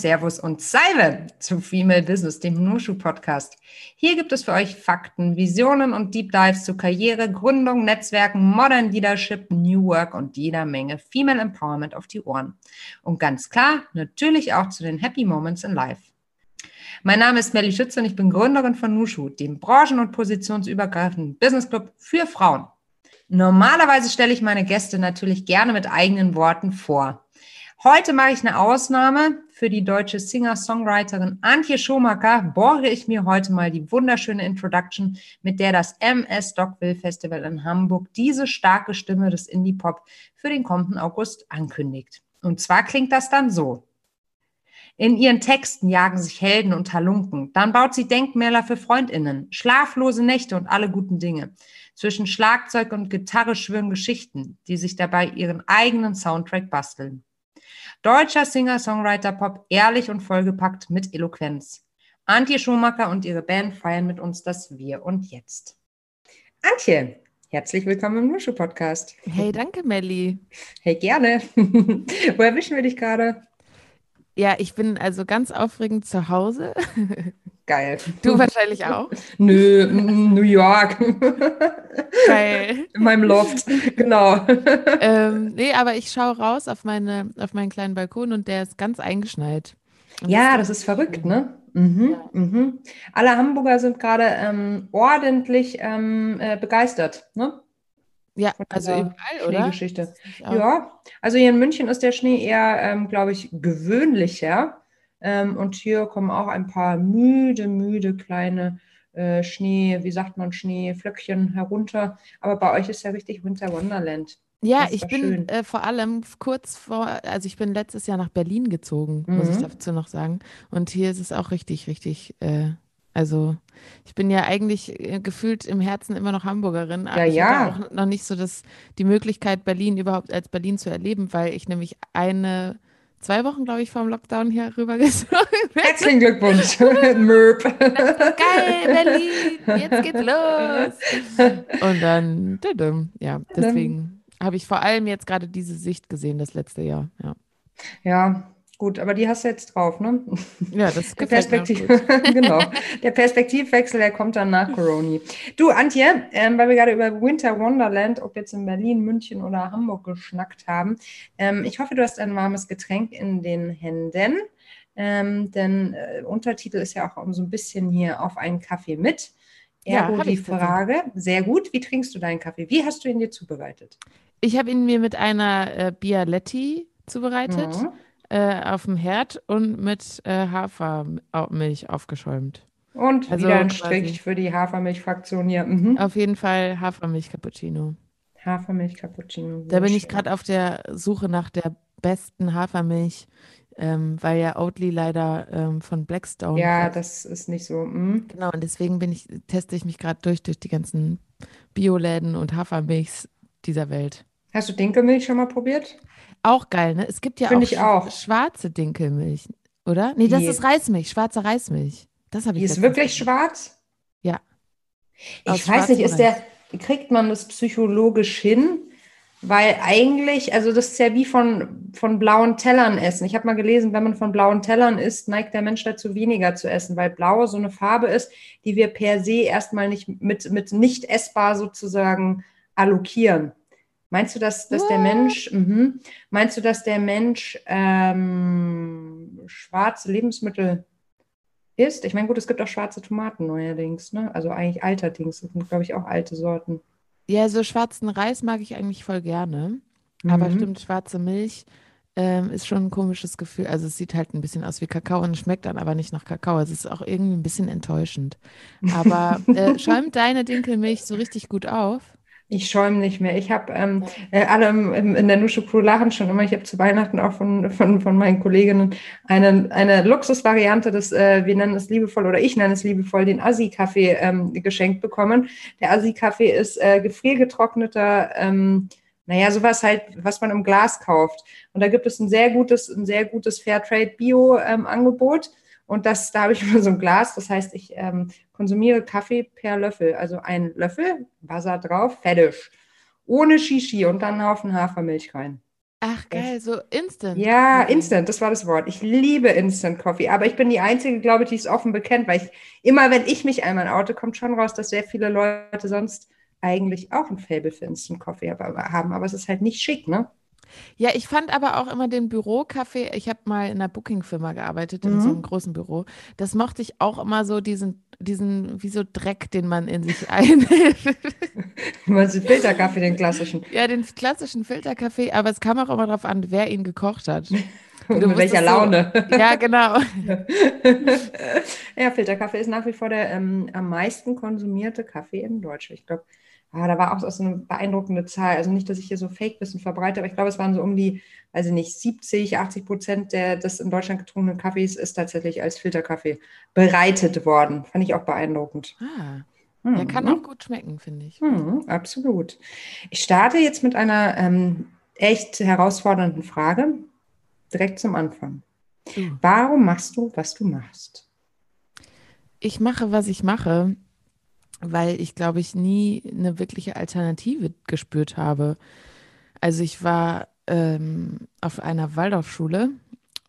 Servus und Salve zu Female Business, dem Nushu Podcast. Hier gibt es für euch Fakten, Visionen und Deep Dives zu Karriere, Gründung, Netzwerken, Modern Leadership, New Work und jeder Menge Female Empowerment auf die Ohren. Und ganz klar, natürlich auch zu den Happy Moments in Life. Mein Name ist Melly Schütze und ich bin Gründerin von Nushu, dem branchen- und positionsübergreifenden Business Club für Frauen. Normalerweise stelle ich meine Gäste natürlich gerne mit eigenen Worten vor. Heute mache ich eine Ausnahme. Für die deutsche Singer-Songwriterin Antje Schomacker borge ich mir heute mal die wunderschöne Introduction, mit der das MS Dockville Festival in Hamburg diese starke Stimme des Indie-Pop für den kommenden August ankündigt. Und zwar klingt das dann so. In ihren Texten jagen sich Helden und Halunken. Dann baut sie Denkmäler für Freundinnen, schlaflose Nächte und alle guten Dinge. Zwischen Schlagzeug und Gitarre schwören Geschichten, die sich dabei ihren eigenen Soundtrack basteln. Deutscher Singer-Songwriter-Pop, ehrlich und vollgepackt mit Eloquenz. Antje Schumacher und ihre Band feiern mit uns das Wir und Jetzt. Antje, herzlich willkommen im Nusche Podcast. Hey, danke, Melli. Hey, gerne. Wo erwischen wir dich gerade? Ja, ich bin also ganz aufregend zu Hause. Geil. Du wahrscheinlich auch? Nö, New York. Geil. In meinem Loft, genau. Ähm, nee, aber ich schaue raus auf, meine, auf meinen kleinen Balkon und der ist ganz eingeschneit. Und ja, das ist verrückt, ne? Mhm, ja. mhm. Alle Hamburger sind gerade ähm, ordentlich ähm, äh, begeistert, ne? Ja, also überall, oder? Geschichte. Ja, also hier in München ist der Schnee eher, ähm, glaube ich, gewöhnlicher. Ähm, und hier kommen auch ein paar müde, müde kleine äh, Schnee, wie sagt man, Schneeflöckchen herunter. Aber bei euch ist ja richtig Winter Wonderland. Ja, ich bin äh, vor allem kurz vor, also ich bin letztes Jahr nach Berlin gezogen, mhm. muss ich mhm. dazu noch sagen. Und hier ist es auch richtig, richtig, äh, also ich bin ja eigentlich äh, gefühlt im Herzen immer noch Hamburgerin, aber ja, ich ja. auch noch nicht so das, die Möglichkeit, Berlin überhaupt als Berlin zu erleben, weil ich nämlich eine zwei Wochen, glaube ich, vor dem Lockdown hier rübergezogen bin. Herzlichen Glückwunsch, Möb. Geil, Berlin, jetzt geht's los. Und dann, ja, deswegen habe ich vor allem jetzt gerade diese Sicht gesehen, das letzte Jahr, ja. Ja, Gut, aber die hast du jetzt drauf, ne? Ja, das der Perspektiv genau. Der Perspektivwechsel, der kommt dann nach Corona. Du, Antje, ähm, weil wir gerade über Winter Wonderland, ob jetzt in Berlin, München oder Hamburg geschnackt haben, ähm, ich hoffe, du hast ein warmes Getränk in den Händen, ähm, denn äh, Untertitel ist ja auch so ein bisschen hier auf einen Kaffee mit. Ergo ja, die Frage, sehr gut, wie trinkst du deinen Kaffee? Wie hast du ihn dir zubereitet? Ich habe ihn mir mit einer äh, Bialetti zubereitet. Mhm äh, auf dem Herd und mit äh, Hafermilch aufgeschäumt. Und also wieder ein Strich für die Hafermilch-Fraktion hier. Mhm. Auf jeden Fall Hafermilch-Cappuccino. Hafermilch-Cappuccino. Da bin ich gerade auf der Suche nach der besten Hafermilch, ähm, weil ja Oatly leider ähm, von Blackstone. Ja, hat. das ist nicht so. Mhm. Genau, und deswegen bin ich, teste ich mich gerade durch, durch die ganzen Bioläden und Hafermilchs dieser Welt. Hast du Dinkelmilch schon mal probiert? Auch geil, ne? Es gibt ja Find auch, auch schwarze Dinkelmilch, oder? Nee, das Die. ist Reismilch, schwarze Reismilch. Das habe ich. Die ist wirklich schwarz? Ja. Ich Aus weiß nicht, ist der, kriegt man das psychologisch hin? Weil eigentlich, also das ist ja wie von, von blauen Tellern essen. Ich habe mal gelesen, wenn man von blauen Tellern isst, neigt der Mensch dazu, weniger zu essen, weil blau so eine Farbe ist, die wir per se erstmal nicht mit, mit nicht essbar sozusagen allokieren. Meinst du, dass, dass der Mensch, mh, meinst du, dass der Mensch ähm, schwarze Lebensmittel isst? Ich meine, gut, es gibt auch schwarze Tomaten neuerdings, ne? Also eigentlich alterdings. Das sind, glaube ich, auch alte Sorten. Ja, so schwarzen Reis mag ich eigentlich voll gerne. Mhm. Aber stimmt, schwarze Milch ähm, ist schon ein komisches Gefühl. Also es sieht halt ein bisschen aus wie Kakao und schmeckt dann aber nicht nach Kakao. Also es ist auch irgendwie ein bisschen enttäuschend. Aber äh, schäumt deine Dinkelmilch so richtig gut auf? Ich schäume nicht mehr. Ich habe ähm, äh, alle im, in der Nusche Crew lachen schon immer. Ich habe zu Weihnachten auch von, von, von meinen Kolleginnen eine, eine Luxusvariante des, äh, wir nennen es liebevoll oder ich nenne es liebevoll, den Assi-Kaffee ähm, geschenkt bekommen. Der Assi-Kaffee ist äh, gefriergetrockneter, ähm, naja, sowas halt, was man im Glas kauft. Und da gibt es ein sehr gutes, ein sehr gutes Fairtrade-Bio-Angebot. Ähm, und das, da habe ich immer so ein Glas. Das heißt, ich ähm, konsumiere Kaffee per Löffel. Also ein Löffel, Wasser drauf, fertig. Ohne Shishi und dann einen Haufen Hafermilch rein. Ach geil, so Instant. Ja, Instant, das war das Wort. Ich liebe Instant Coffee, aber ich bin die Einzige, glaube ich, die es offen bekennt, weil ich immer, wenn ich mich einmal oute, kommt schon raus, dass sehr viele Leute sonst eigentlich auch ein Fable für Instant Coffee haben, aber es ist halt nicht schick, ne? Ja, ich fand aber auch immer den Bürocafé, ich habe mal in einer Booking-Firma gearbeitet, in mhm. so einem großen Büro. Das mochte ich auch immer so, diesen, diesen, wie so Dreck, den man in sich einhält. Du meinst den Filterkaffee, den klassischen? Ja, den klassischen Filterkaffee, aber es kam auch immer darauf an, wer ihn gekocht hat. Und mit welcher Laune. So, ja, genau. ja, Filterkaffee ist nach wie vor der ähm, am meisten konsumierte Kaffee in Deutschland. Ich glaube, ah, da war auch so eine beeindruckende Zahl. Also nicht, dass ich hier so Fake-Wissen verbreite, aber ich glaube, es waren so um die, also nicht 70, 80 Prozent der, des in Deutschland getrunkenen Kaffees ist tatsächlich als Filterkaffee bereitet worden. Fand ich auch beeindruckend. Ah. Hm. Der kann auch gut schmecken, finde ich. Hm, absolut. Ich starte jetzt mit einer ähm, echt herausfordernden Frage, direkt zum Anfang. Hm. Warum machst du, was du machst? Ich mache, was ich mache, weil ich, glaube ich, nie eine wirkliche Alternative gespürt habe. Also ich war ähm, auf einer Waldorfschule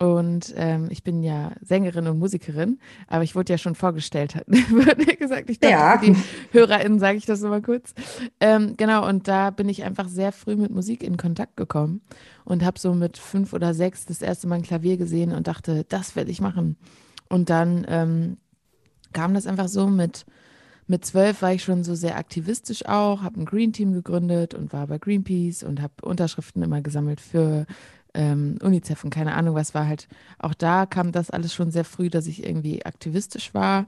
und ähm, ich bin ja Sängerin und Musikerin, aber ich wurde ja schon vorgestellt, wurde gesagt. Ich dachte, ja. die HörerInnen sage ich das nochmal kurz. Ähm, genau, und da bin ich einfach sehr früh mit Musik in Kontakt gekommen und habe so mit fünf oder sechs das erste Mal ein Klavier gesehen und dachte, das werde ich machen. Und dann ähm, kam das einfach so mit mit zwölf war ich schon so sehr aktivistisch auch, habe ein Green Team gegründet und war bei Greenpeace und habe Unterschriften immer gesammelt für ähm, UNICEF und keine Ahnung was war halt. Auch da kam das alles schon sehr früh, dass ich irgendwie aktivistisch war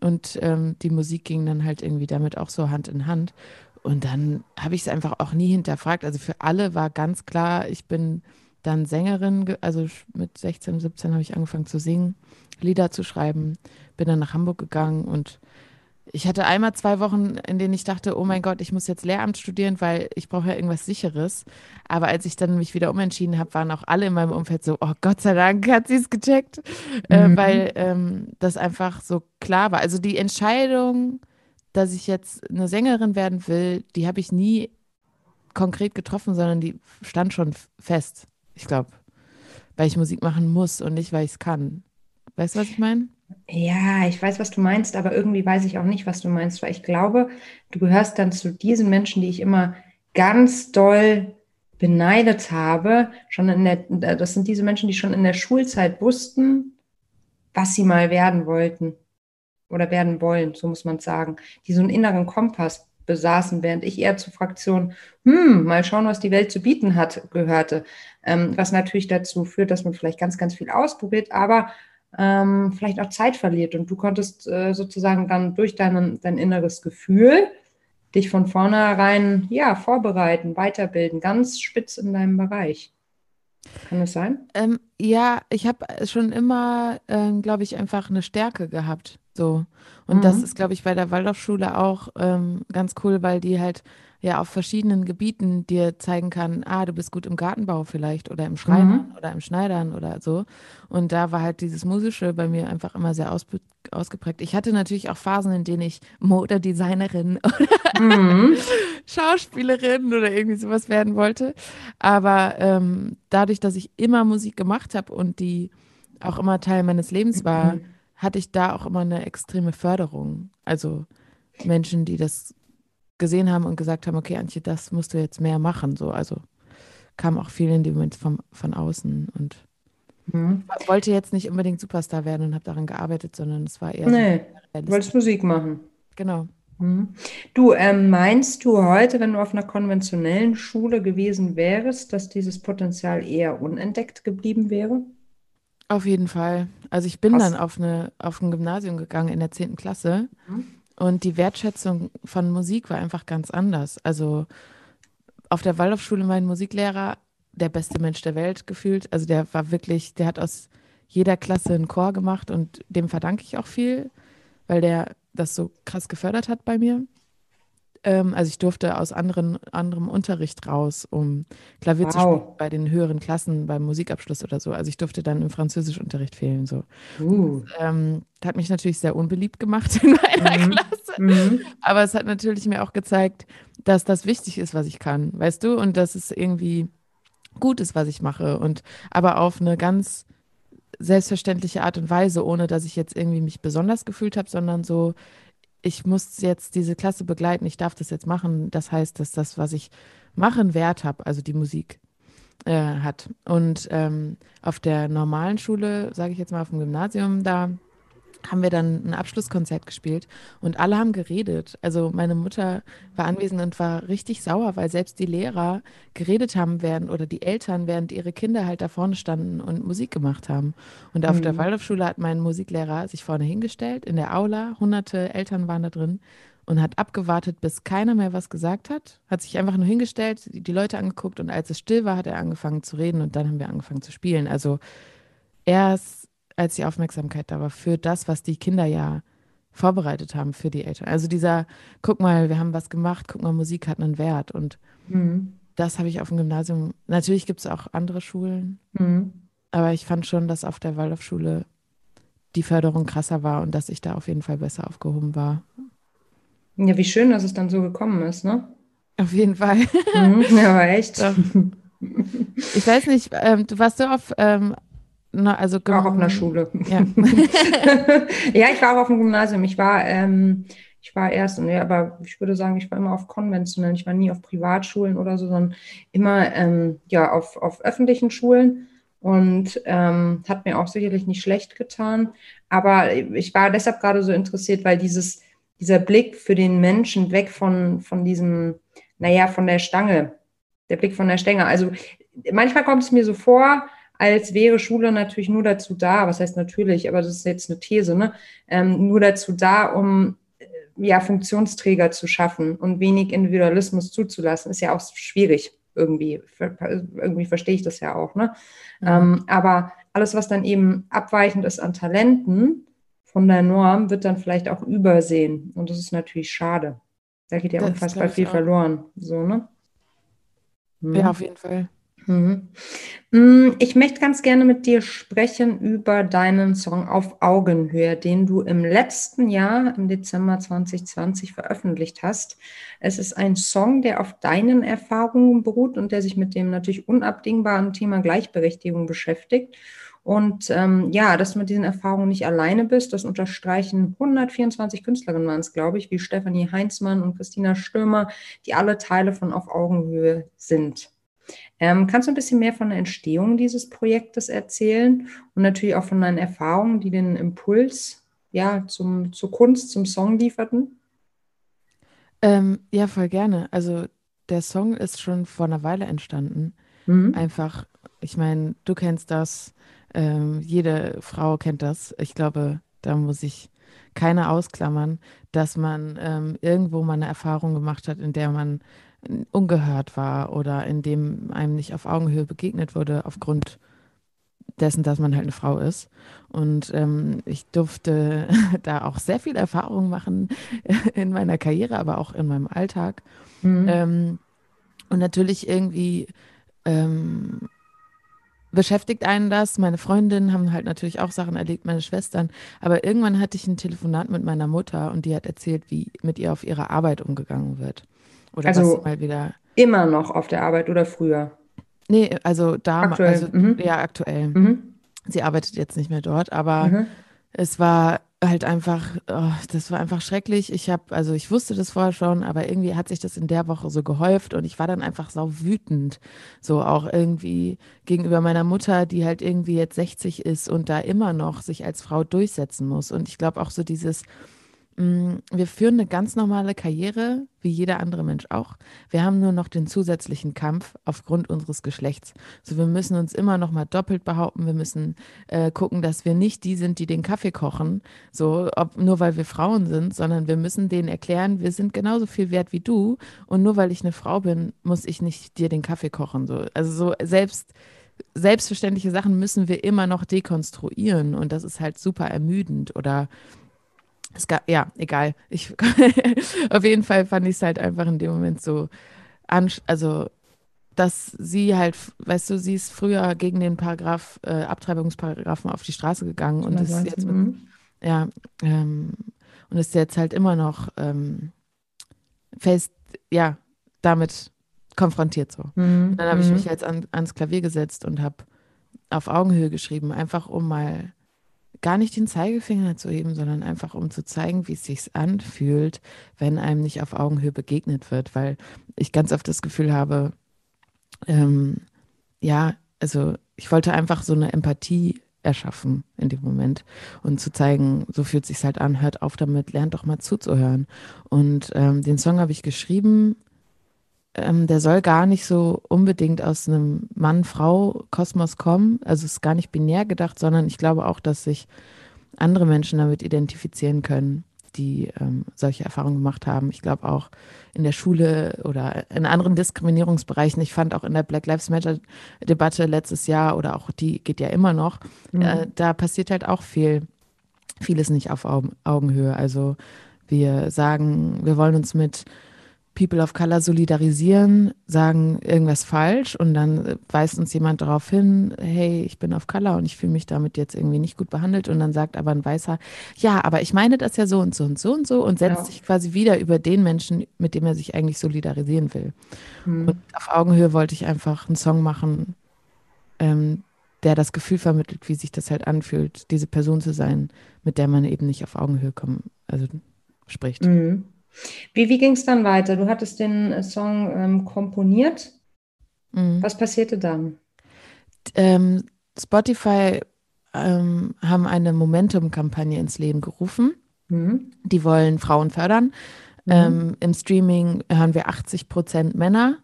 und ähm, die Musik ging dann halt irgendwie damit auch so Hand in Hand. Und dann habe ich es einfach auch nie hinterfragt. Also für alle war ganz klar, ich bin dann Sängerin, also mit 16, 17 habe ich angefangen zu singen, Lieder zu schreiben, bin dann nach Hamburg gegangen und ich hatte einmal zwei Wochen, in denen ich dachte, oh mein Gott, ich muss jetzt Lehramt studieren, weil ich brauche ja irgendwas Sicheres. Aber als ich dann mich wieder umentschieden habe, waren auch alle in meinem Umfeld so, oh Gott sei Dank hat sie es gecheckt, äh, mhm. äh, weil ähm, das einfach so klar war. Also die Entscheidung, dass ich jetzt eine Sängerin werden will, die habe ich nie konkret getroffen, sondern die stand schon fest, ich glaube, weil ich Musik machen muss und nicht, weil ich es kann. Weißt du, was ich meine? Ja, ich weiß, was du meinst, aber irgendwie weiß ich auch nicht, was du meinst, weil ich glaube, du gehörst dann zu diesen Menschen, die ich immer ganz doll beneidet habe. Schon in der, das sind diese Menschen, die schon in der Schulzeit wussten, was sie mal werden wollten oder werden wollen, so muss man sagen, die so einen inneren Kompass besaßen, während ich eher zur Fraktion, hm, mal schauen, was die Welt zu bieten hat, gehörte. Ähm, was natürlich dazu führt, dass man vielleicht ganz, ganz viel ausprobiert, aber ähm, vielleicht auch Zeit verliert. Und du konntest äh, sozusagen dann durch dein, dein inneres Gefühl dich von vornherein ja, vorbereiten, weiterbilden, ganz spitz in deinem Bereich. Kann das sein? Ähm, ja, ich habe schon immer, ähm, glaube ich, einfach eine Stärke gehabt. So. Und mhm. das ist, glaube ich, bei der Waldorfschule auch ähm, ganz cool, weil die halt ja auf verschiedenen Gebieten dir zeigen kann, ah, du bist gut im Gartenbau vielleicht oder im Schreinern mhm. oder im Schneidern oder so. Und da war halt dieses Musische bei mir einfach immer sehr ausgeprägt. Ich hatte natürlich auch Phasen, in denen ich Modedesignerin oder mhm. Schauspielerin oder irgendwie sowas werden wollte. Aber ähm, dadurch, dass ich immer Musik gemacht habe und die auch immer Teil meines Lebens war, mhm. hatte ich da auch immer eine extreme Förderung. Also Menschen, die das gesehen haben und gesagt haben, okay, Antje, das musst du jetzt mehr machen. So, also kam auch viel in dem Moment vom, von außen und mhm. wollte jetzt nicht unbedingt Superstar werden und habe daran gearbeitet, sondern es war eher. Nee, so wolltest Musik machen. Genau. Mhm. Du, ähm, meinst du heute, wenn du auf einer konventionellen Schule gewesen wärst, dass dieses Potenzial eher unentdeckt geblieben wäre? Auf jeden Fall. Also ich bin Krass. dann auf, eine, auf ein Gymnasium gegangen in der 10. Klasse. Mhm. Und die Wertschätzung von Musik war einfach ganz anders. Also auf der Waldorfschule mein Musiklehrer, der beste Mensch der Welt gefühlt. Also der war wirklich, der hat aus jeder Klasse einen Chor gemacht und dem verdanke ich auch viel, weil der das so krass gefördert hat bei mir. Ähm, also ich durfte aus anderen, anderem Unterricht raus, um Klavier wow. zu spielen bei den höheren Klassen, beim Musikabschluss oder so. Also ich durfte dann im Französischunterricht fehlen. So. Uh. Das, ähm, hat mich natürlich sehr unbeliebt gemacht in meiner mhm. Klasse. Mhm. Aber es hat natürlich mir auch gezeigt, dass das wichtig ist, was ich kann, weißt du? Und dass es irgendwie gut ist, was ich mache. Und aber auf eine ganz selbstverständliche Art und Weise, ohne dass ich jetzt irgendwie mich besonders gefühlt habe, sondern so, ich muss jetzt diese Klasse begleiten, ich darf das jetzt machen. Das heißt, dass das, was ich mache, einen Wert habe, also die Musik äh, hat. Und ähm, auf der normalen Schule, sage ich jetzt mal auf dem Gymnasium, da haben wir dann ein Abschlusskonzert gespielt und alle haben geredet. Also meine Mutter war anwesend und war richtig sauer, weil selbst die Lehrer geredet haben während oder die Eltern, während ihre Kinder halt da vorne standen und Musik gemacht haben. Und auf mhm. der Waldorfschule hat mein Musiklehrer sich vorne hingestellt in der Aula, hunderte Eltern waren da drin und hat abgewartet, bis keiner mehr was gesagt hat, hat sich einfach nur hingestellt, die Leute angeguckt und als es still war, hat er angefangen zu reden und dann haben wir angefangen zu spielen. Also erst als die Aufmerksamkeit da war für das, was die Kinder ja vorbereitet haben für die Eltern. Also dieser, guck mal, wir haben was gemacht, guck mal, Musik hat einen Wert. Und mhm. das habe ich auf dem Gymnasium. Natürlich gibt es auch andere Schulen, mhm. aber ich fand schon, dass auf der Waldorfschule die Förderung krasser war und dass ich da auf jeden Fall besser aufgehoben war. Ja, wie schön, dass es dann so gekommen ist, ne? Auf jeden Fall. Mhm, ja, aber echt. Ich weiß nicht, ähm, du warst so auf ähm, na, also auch auf einer Schule. Ja. ja, ich war auch auf dem Gymnasium. Ich war, ähm, ich war erst, ja, aber ich würde sagen, ich war immer auf konventionellen. Ich war nie auf Privatschulen oder so, sondern immer ähm, ja, auf, auf öffentlichen Schulen und ähm, hat mir auch sicherlich nicht schlecht getan. Aber ich war deshalb gerade so interessiert, weil dieses, dieser Blick für den Menschen weg von, von diesem, naja, von der Stange, der Blick von der Stange. Also manchmal kommt es mir so vor, als wäre Schule natürlich nur dazu da, was heißt natürlich, aber das ist jetzt eine These, ne? Ähm, nur dazu da, um äh, ja, Funktionsträger zu schaffen und wenig Individualismus zuzulassen, ist ja auch schwierig irgendwie. Irgendwie verstehe ich das ja auch. Ne? Mhm. Ähm, aber alles, was dann eben abweichend ist an Talenten von der Norm, wird dann vielleicht auch übersehen. Und das ist natürlich schade. Da geht ja unfassbar viel verloren. So, ne? Mhm. Ja, auf jeden Fall. Mhm. Mm, ich möchte ganz gerne mit dir sprechen über deinen Song Auf Augenhöhe, den du im letzten Jahr, im Dezember 2020, veröffentlicht hast. Es ist ein Song, der auf deinen Erfahrungen beruht und der sich mit dem natürlich unabdingbaren Thema Gleichberechtigung beschäftigt. Und ähm, ja, dass du mit diesen Erfahrungen nicht alleine bist, das unterstreichen 124 Künstlerinnen waren es, glaube ich, wie Stefanie Heinzmann und Christina Stürmer, die alle Teile von Auf Augenhöhe sind. Ähm, kannst du ein bisschen mehr von der Entstehung dieses Projektes erzählen und natürlich auch von deinen Erfahrungen, die den Impuls ja, zum, zur Kunst, zum Song lieferten? Ähm, ja, voll gerne. Also der Song ist schon vor einer Weile entstanden. Mhm. Einfach, ich meine, du kennst das, ähm, jede Frau kennt das. Ich glaube, da muss ich keine ausklammern, dass man ähm, irgendwo mal eine Erfahrung gemacht hat, in der man ungehört war oder in dem einem nicht auf Augenhöhe begegnet wurde aufgrund dessen, dass man halt eine Frau ist. Und ähm, ich durfte da auch sehr viel Erfahrung machen in meiner Karriere, aber auch in meinem Alltag. Mhm. Ähm, und natürlich irgendwie ähm, beschäftigt einen das. Meine Freundinnen haben halt natürlich auch Sachen erlebt, meine Schwestern. Aber irgendwann hatte ich ein Telefonat mit meiner Mutter und die hat erzählt, wie mit ihr auf ihre Arbeit umgegangen wird. Oder also mal wieder. Immer noch auf der Arbeit oder früher? Nee, also da, aktuell. also mhm. ja, aktuell. Mhm. Sie arbeitet jetzt nicht mehr dort, aber mhm. es war halt einfach, oh, das war einfach schrecklich. Ich habe, also ich wusste das vorher schon, aber irgendwie hat sich das in der Woche so gehäuft und ich war dann einfach sau wütend. So auch irgendwie gegenüber meiner Mutter, die halt irgendwie jetzt 60 ist und da immer noch sich als Frau durchsetzen muss. Und ich glaube auch so dieses, wir führen eine ganz normale Karriere, wie jeder andere Mensch auch. Wir haben nur noch den zusätzlichen Kampf aufgrund unseres Geschlechts. So, wir müssen uns immer noch mal doppelt behaupten. Wir müssen äh, gucken, dass wir nicht die sind, die den Kaffee kochen, so ob, nur weil wir Frauen sind, sondern wir müssen denen erklären, wir sind genauso viel wert wie du. Und nur weil ich eine Frau bin, muss ich nicht dir den Kaffee kochen. So, also so selbst selbstverständliche Sachen müssen wir immer noch dekonstruieren und das ist halt super ermüdend oder es gab, ja, egal. Ich, auf jeden Fall fand ich es halt einfach in dem Moment so, also, dass sie halt, weißt du, sie ist früher gegen den Paragraph, äh, Abtreibungsparagraphen auf die Straße gegangen und ist jetzt mit, mhm. ja, ähm, und ist jetzt halt immer noch ähm, fest, ja, damit konfrontiert so. Mhm. Und dann habe ich mich jetzt an, ans Klavier gesetzt und habe auf Augenhöhe geschrieben, einfach um mal gar nicht den Zeigefinger zu heben, sondern einfach um zu zeigen, wie es sich anfühlt, wenn einem nicht auf Augenhöhe begegnet wird, weil ich ganz oft das Gefühl habe, ähm, ja, also ich wollte einfach so eine Empathie erschaffen in dem Moment und zu zeigen, so fühlt sich halt an, hört auf damit, lernt doch mal zuzuhören. Und ähm, den Song habe ich geschrieben. Ähm, der soll gar nicht so unbedingt aus einem Mann-Frau-Kosmos kommen. Also es ist gar nicht binär gedacht, sondern ich glaube auch, dass sich andere Menschen damit identifizieren können die ähm, solche Erfahrungen gemacht haben. Ich glaube auch in der Schule oder in anderen Diskriminierungsbereichen. Ich fand auch in der Black Lives Matter-Debatte letztes Jahr oder auch die geht ja immer noch, mhm. äh, da passiert halt auch viel, vieles nicht auf Augenhöhe. Also wir sagen, wir wollen uns mit People of Color solidarisieren, sagen irgendwas falsch und dann weist uns jemand darauf hin, hey, ich bin auf Color und ich fühle mich damit jetzt irgendwie nicht gut behandelt und dann sagt aber ein Weißer, ja, aber ich meine das ja so und so und so und so und setzt ja. sich quasi wieder über den Menschen, mit dem er sich eigentlich solidarisieren will. Mhm. Und auf Augenhöhe wollte ich einfach einen Song machen, ähm, der das Gefühl vermittelt, wie sich das halt anfühlt, diese Person zu sein, mit der man eben nicht auf Augenhöhe kommen, also spricht. Mhm. Wie, wie ging es dann weiter? Du hattest den äh, Song ähm, komponiert. Mhm. Was passierte dann? Ähm, Spotify ähm, haben eine Momentum-Kampagne ins Leben gerufen. Mhm. Die wollen Frauen fördern. Mhm. Ähm, Im Streaming hören wir 80 Prozent Männer.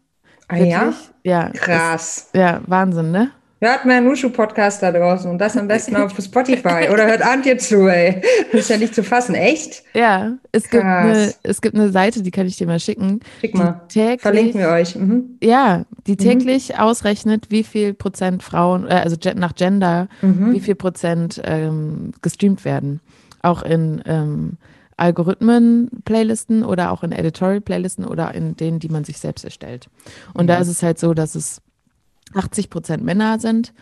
Ah ja? Ja. Krass. Ist, ja, Wahnsinn, ne? Hört meinen Nushu-Podcast da draußen und das am besten auf Spotify oder hört Antje zu, ey. Das ist ja nicht zu fassen, echt? Ja, es gibt, eine, es gibt eine Seite, die kann ich dir mal schicken. Schick mal. Täglich, Verlinken wir euch. Mhm. Ja, die mhm. täglich mhm. ausrechnet, wie viel Prozent Frauen, äh, also nach Gender, mhm. wie viel Prozent ähm, gestreamt werden. Auch in ähm, Algorithmen-Playlisten oder auch in Editorial-Playlisten oder in denen, die man sich selbst erstellt. Und da ist es halt so, dass es 80 Prozent Männer sind,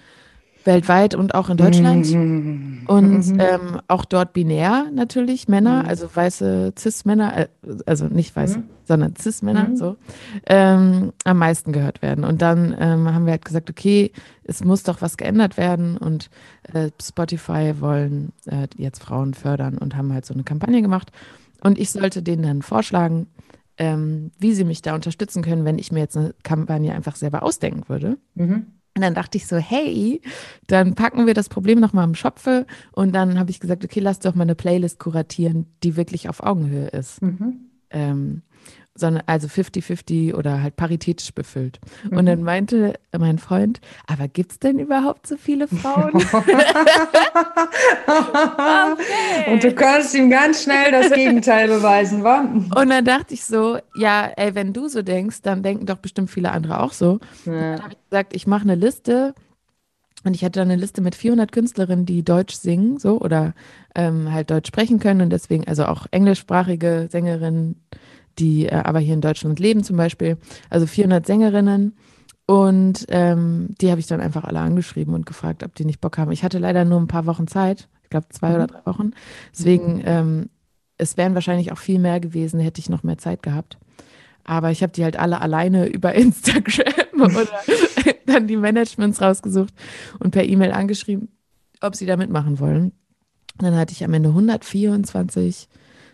weltweit und auch in Deutschland. Mhm. Und mhm. ähm, auch dort binär natürlich Männer, mhm. also weiße Cis-Männer, äh, also nicht weiße, mhm. sondern Cis-Männer, so, ähm, am meisten gehört werden. Und dann ähm, haben wir halt gesagt, okay, es muss doch was geändert werden und äh, Spotify wollen äh, jetzt Frauen fördern und haben halt so eine Kampagne gemacht. Und ich sollte denen dann vorschlagen, ähm, wie sie mich da unterstützen können, wenn ich mir jetzt eine Kampagne einfach selber ausdenken würde. Mhm. Und dann dachte ich so, hey, dann packen wir das Problem nochmal im Schopfe. Und dann habe ich gesagt, okay, lass doch mal eine Playlist kuratieren, die wirklich auf Augenhöhe ist. Mhm. Ähm, sondern also 50-50 oder halt paritätisch befüllt. Mhm. Und dann meinte mein Freund, aber gibt es denn überhaupt so viele Frauen? okay. Und du kannst ihm ganz schnell das Gegenteil beweisen, wa? Und dann dachte ich so, ja, ey, wenn du so denkst, dann denken doch bestimmt viele andere auch so. Ja. dann habe ich gesagt, ich mache eine Liste und ich hatte dann eine Liste mit 400 Künstlerinnen, die Deutsch singen, so oder ähm, halt Deutsch sprechen können und deswegen also auch englischsprachige Sängerinnen, die äh, aber hier in Deutschland leben zum Beispiel. Also 400 Sängerinnen. Und ähm, die habe ich dann einfach alle angeschrieben und gefragt, ob die nicht Bock haben. Ich hatte leider nur ein paar Wochen Zeit, ich glaube zwei mhm. oder drei Wochen. Deswegen, ähm, es wären wahrscheinlich auch viel mehr gewesen, hätte ich noch mehr Zeit gehabt. Aber ich habe die halt alle alleine über Instagram oder dann die Managements rausgesucht und per E-Mail angeschrieben, ob sie da mitmachen wollen. Dann hatte ich am Ende 124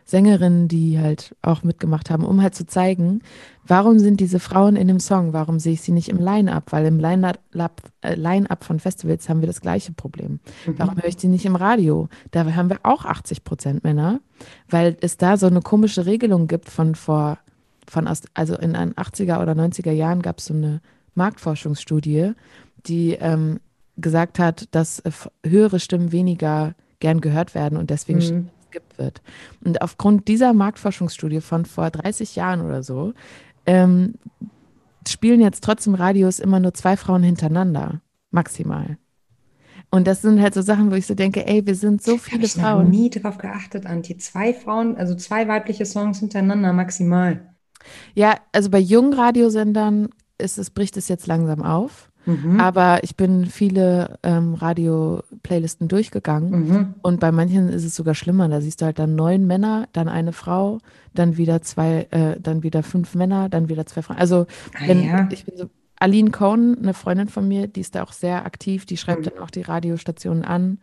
Sängerinnen, die halt auch mitgemacht haben, um halt zu zeigen, warum sind diese Frauen in dem Song, warum sehe ich sie nicht im Line-Up, weil im Line-Up äh, Line von Festivals haben wir das gleiche Problem. Mhm. Warum höre ich sie nicht im Radio? Da haben wir auch 80 Prozent Männer, weil es da so eine komische Regelung gibt von vor, von aus, also in den 80er oder 90er Jahren gab es so eine Marktforschungsstudie, die ähm, gesagt hat, dass äh, höhere Stimmen weniger gern gehört werden und deswegen mhm geskippt wird. Und aufgrund dieser Marktforschungsstudie von vor 30 Jahren oder so, ähm, spielen jetzt trotzdem Radios immer nur zwei Frauen hintereinander, maximal. Und das sind halt so Sachen, wo ich so denke, ey, wir sind so viele ich Frauen. Ich habe nie darauf geachtet, Anti. Zwei Frauen, also zwei weibliche Songs hintereinander maximal. Ja, also bei jungen Radiosendern ist es, bricht es jetzt langsam auf. Mhm. Aber ich bin viele ähm, Radio-Playlisten durchgegangen mhm. und bei manchen ist es sogar schlimmer. Da siehst du halt dann neun Männer, dann eine Frau, dann wieder zwei, äh, dann wieder fünf Männer, dann wieder zwei Frauen. Also ah, wenn, ja. ich bin so, Aline Cohn, eine Freundin von mir, die ist da auch sehr aktiv, die schreibt mhm. dann auch die Radiostationen an,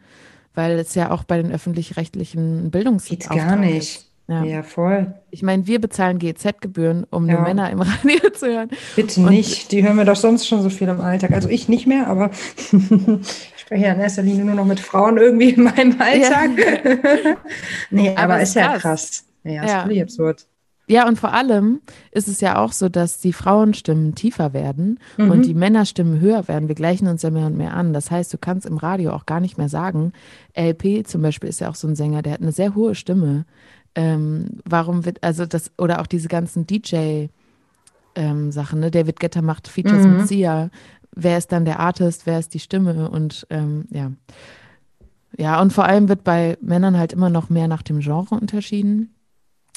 weil es ja auch bei den öffentlich-rechtlichen Bildungs Geht gar nicht. Ist. Ja. ja, voll. Ich meine, wir bezahlen GZ-Gebühren, um ja. nur Männer im Radio zu hören. Bitte Und nicht, die hören wir doch sonst schon so viel im Alltag. Also ich nicht mehr, aber ich spreche ja in erster Linie nur noch mit Frauen irgendwie in meinem Alltag. Ja. nee, aber, aber ist, ja krass. Ja, ist ja. völlig absurd. Ja, und vor allem ist es ja auch so, dass die Frauenstimmen tiefer werden mhm. und die Männerstimmen höher werden. Wir gleichen uns ja mehr und mehr an. Das heißt, du kannst im Radio auch gar nicht mehr sagen, LP zum Beispiel ist ja auch so ein Sänger, der hat eine sehr hohe Stimme. Ähm, warum wird, also das, oder auch diese ganzen DJ- ähm, ne? David Getter macht Features mhm. mit Sia. Wer ist dann der Artist, wer ist die Stimme und ähm, ja. Ja, und vor allem wird bei Männern halt immer noch mehr nach dem Genre unterschieden.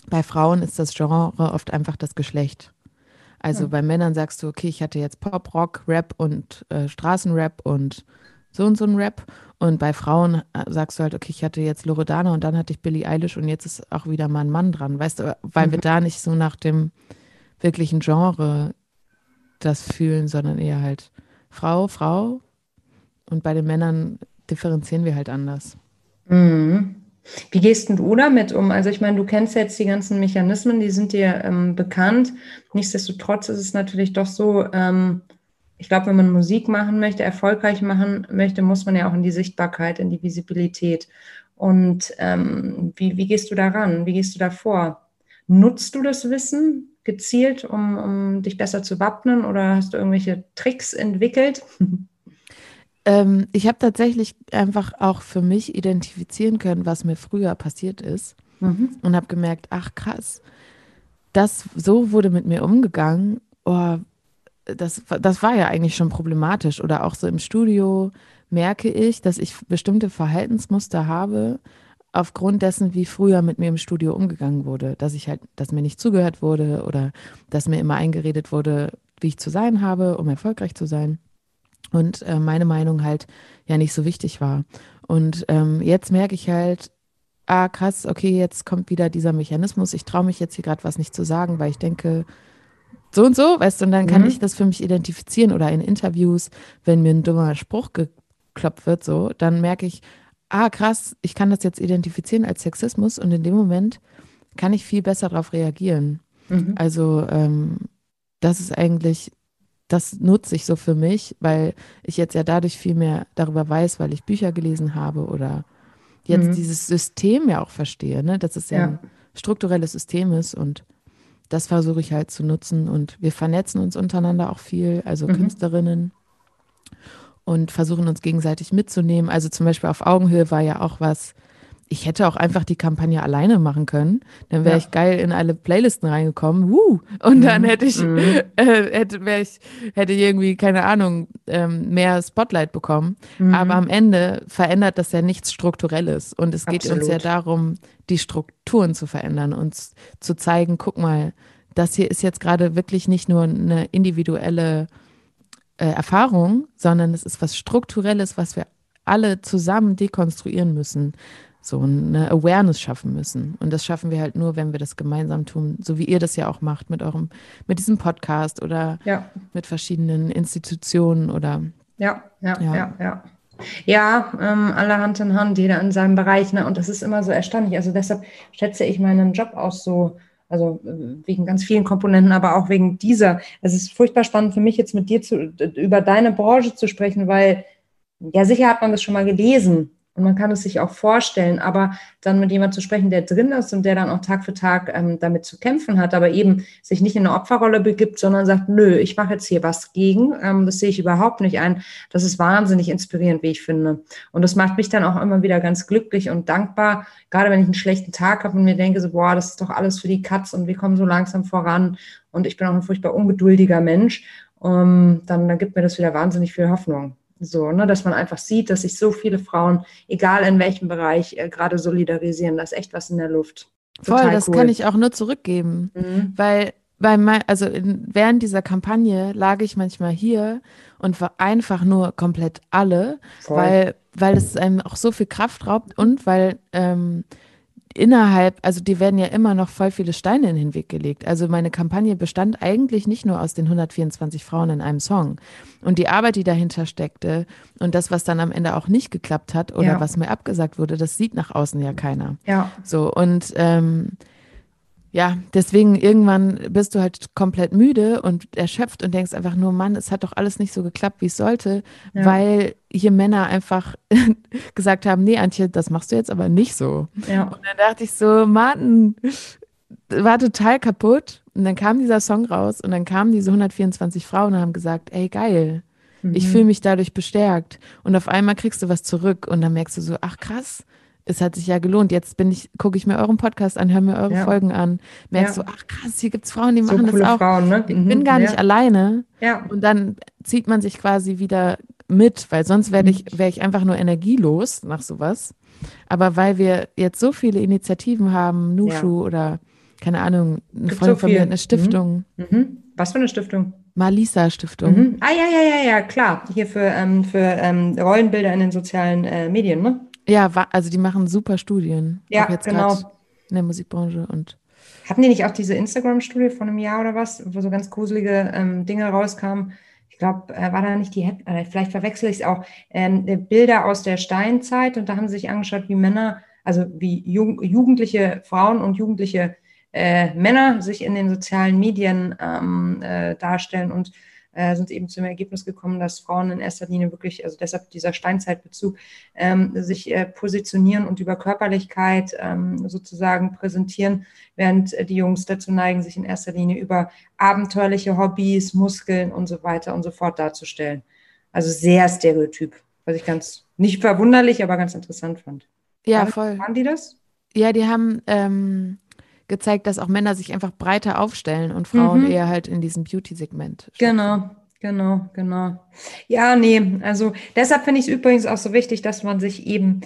Bei Frauen ist das Genre oft einfach das Geschlecht. Also ja. bei Männern sagst du, okay, ich hatte jetzt Pop, Rock, Rap und äh, Straßenrap und so und so ein Rap. Und bei Frauen äh, sagst du halt, okay, ich hatte jetzt Loredana und dann hatte ich Billie Eilish und jetzt ist auch wieder mal ein Mann dran. Weißt du, weil mhm. wir da nicht so nach dem wirklichen Genre das fühlen, sondern eher halt Frau, Frau. Und bei den Männern differenzieren wir halt anders. Mhm. Wie gehst du damit um? Also ich meine, du kennst jetzt die ganzen Mechanismen, die sind dir ähm, bekannt. Nichtsdestotrotz ist es natürlich doch so, ähm, ich glaube, wenn man Musik machen möchte, erfolgreich machen möchte, muss man ja auch in die Sichtbarkeit, in die Visibilität. Und ähm, wie, wie gehst du daran? Wie gehst du da vor? Nutzt du das Wissen gezielt, um, um dich besser zu wappnen oder hast du irgendwelche Tricks entwickelt? Ähm, ich habe tatsächlich einfach auch für mich identifizieren können, was mir früher passiert ist mhm. und habe gemerkt, ach krass, das so wurde mit mir umgegangen. Oh, das, das war ja eigentlich schon problematisch. Oder auch so im Studio merke ich, dass ich bestimmte Verhaltensmuster habe, aufgrund dessen, wie früher mit mir im Studio umgegangen wurde. Dass ich halt, dass mir nicht zugehört wurde oder dass mir immer eingeredet wurde, wie ich zu sein habe, um erfolgreich zu sein. Und äh, meine Meinung halt ja nicht so wichtig war. Und ähm, jetzt merke ich halt, ah krass, okay, jetzt kommt wieder dieser Mechanismus. Ich traue mich jetzt hier gerade was nicht zu sagen, weil ich denke, so und so, weißt du, und dann kann mhm. ich das für mich identifizieren oder in Interviews, wenn mir ein dummer Spruch geklopft wird, so, dann merke ich, ah, krass, ich kann das jetzt identifizieren als Sexismus und in dem Moment kann ich viel besser darauf reagieren. Mhm. Also, ähm, das ist eigentlich, das nutze ich so für mich, weil ich jetzt ja dadurch viel mehr darüber weiß, weil ich Bücher gelesen habe oder jetzt mhm. dieses System ja auch verstehe, ne? dass es ja, ja ein strukturelles System ist und das versuche ich halt zu nutzen und wir vernetzen uns untereinander auch viel, also mhm. Künstlerinnen und versuchen uns gegenseitig mitzunehmen. Also zum Beispiel auf Augenhöhe war ja auch was, ich hätte auch einfach die Kampagne alleine machen können. Dann wäre ja. ich geil in alle Playlisten reingekommen. Woo! Und dann mhm. hätte ich, mhm. äh, hätte, ich, hätte irgendwie, keine Ahnung, ähm, mehr Spotlight bekommen. Mhm. Aber am Ende verändert das ja nichts Strukturelles. Und es geht Absolut. uns ja darum, die Strukturen zu verändern, uns zu zeigen, guck mal, das hier ist jetzt gerade wirklich nicht nur eine individuelle äh, Erfahrung, sondern es ist was Strukturelles, was wir alle zusammen dekonstruieren müssen so eine Awareness schaffen müssen. Und das schaffen wir halt nur, wenn wir das gemeinsam tun, so wie ihr das ja auch macht mit eurem, mit diesem Podcast oder ja. mit verschiedenen Institutionen oder ja, ja, ja, ja. ja. Ja, ähm, alle Hand in Hand, jeder in seinem Bereich. Ne? Und das ist immer so erstaunlich. Also deshalb schätze ich meinen Job auch so, also äh, wegen ganz vielen Komponenten, aber auch wegen dieser. Es ist furchtbar spannend für mich jetzt mit dir zu, über deine Branche zu sprechen, weil ja sicher hat man das schon mal gelesen, und man kann es sich auch vorstellen, aber dann mit jemandem zu sprechen, der drin ist und der dann auch Tag für Tag ähm, damit zu kämpfen hat, aber eben sich nicht in eine Opferrolle begibt, sondern sagt, nö, ich mache jetzt hier was gegen, ähm, das sehe ich überhaupt nicht ein. Das ist wahnsinnig inspirierend, wie ich finde. Und das macht mich dann auch immer wieder ganz glücklich und dankbar, gerade wenn ich einen schlechten Tag habe und mir denke, so, boah, das ist doch alles für die Katz und wir kommen so langsam voran und ich bin auch ein furchtbar ungeduldiger Mensch. Ähm, dann, dann gibt mir das wieder wahnsinnig viel Hoffnung. So, ne, dass man einfach sieht, dass sich so viele Frauen, egal in welchem Bereich, äh, gerade solidarisieren. Da ist echt was in der Luft. Total Voll, das cool. kann ich auch nur zurückgeben. Mhm. Weil bei mein, also in, während dieser Kampagne lag ich manchmal hier und war einfach nur komplett alle, Voll. weil, weil es einem auch so viel Kraft raubt und weil ähm, innerhalb, also die werden ja immer noch voll viele Steine in den Weg gelegt. Also meine Kampagne bestand eigentlich nicht nur aus den 124 Frauen in einem Song. Und die Arbeit, die dahinter steckte und das, was dann am Ende auch nicht geklappt hat oder ja. was mir abgesagt wurde, das sieht nach außen ja keiner. Ja. So, und ähm, ja, deswegen irgendwann bist du halt komplett müde und erschöpft und denkst einfach nur, Mann, es hat doch alles nicht so geklappt, wie es sollte, ja. weil hier Männer einfach gesagt haben, nee, Antje, das machst du jetzt aber nicht so. Ja. Und dann dachte ich so, Martin, war total kaputt. Und dann kam dieser Song raus und dann kamen diese 124 Frauen und haben gesagt, ey, geil, mhm. ich fühle mich dadurch bestärkt. Und auf einmal kriegst du was zurück und dann merkst du so, ach krass, es hat sich ja gelohnt. Jetzt bin ich, gucke ich mir euren Podcast an, höre mir eure ja. Folgen an, merkst ja. so, ach krass, hier gibt es Frauen, die so machen das auch. Frauen, ne? Ich bin mhm. gar nicht ja. alleine. Ja. Und dann zieht man sich quasi wieder mit, weil sonst wäre ich, mhm. wär ich einfach nur energielos nach sowas. Aber weil wir jetzt so viele Initiativen haben, Nushu oder keine Ahnung, eine Freundin so von mir eine Stiftung. Mhm. Mhm. Was für eine Stiftung? Malisa Stiftung. Mhm. Ah ja, ja, ja, ja, klar. Hier für, ähm, für ähm, Rollenbilder in den sozialen äh, Medien, ne? Ja, also die machen super Studien. Ja, genau. In der Musikbranche und. Hatten die nicht auch diese Instagram-Studie von einem Jahr oder was, wo so ganz gruselige ähm, Dinge rauskamen? Ich glaube, äh, war da nicht die, äh, vielleicht verwechsel ich es auch, ähm, Bilder aus der Steinzeit und da haben sie sich angeschaut, wie Männer, also wie Jugend, jugendliche Frauen und jugendliche äh, Männer sich in den sozialen Medien ähm, äh, darstellen und äh, sind eben zum Ergebnis gekommen, dass Frauen in erster Linie wirklich, also deshalb dieser Steinzeitbezug, ähm, sich äh, positionieren und über Körperlichkeit ähm, sozusagen präsentieren, während äh, die Jungs dazu neigen, sich in erster Linie über abenteuerliche Hobbys, Muskeln und so weiter und so fort darzustellen. Also sehr stereotyp, was ich ganz nicht verwunderlich, aber ganz interessant fand. Ja, voll. Waren die das? Ja, die haben ähm, gezeigt, dass auch Männer sich einfach breiter aufstellen und Frauen mhm. eher halt in diesem Beauty-Segment. Genau, genau, genau. Ja, nee, also deshalb finde ich es übrigens auch so wichtig, dass man sich eben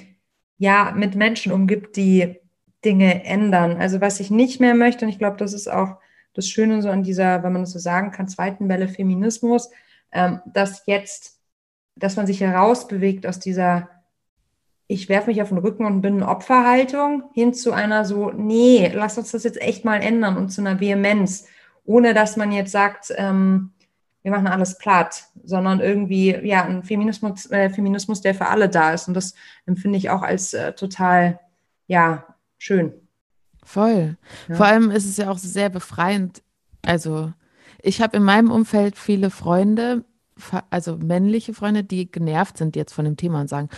ja mit Menschen umgibt, die Dinge ändern. Also was ich nicht mehr möchte, und ich glaube, das ist auch das Schöne so an dieser, wenn man das so sagen kann, zweiten Welle Feminismus, ähm, dass jetzt, dass man sich herausbewegt aus dieser ich werfe mich auf den Rücken und bin in Opferhaltung, hin zu einer so, nee, lass uns das jetzt echt mal ändern und zu einer Vehemenz, ohne dass man jetzt sagt, ähm, wir machen alles platt, sondern irgendwie, ja, ein Feminismus, äh, Feminismus, der für alle da ist. Und das empfinde ich auch als äh, total, ja, schön. Voll. Ja. Vor allem ist es ja auch sehr befreiend. Also, ich habe in meinem Umfeld viele Freunde, also männliche Freunde, die genervt sind jetzt von dem Thema und sagen,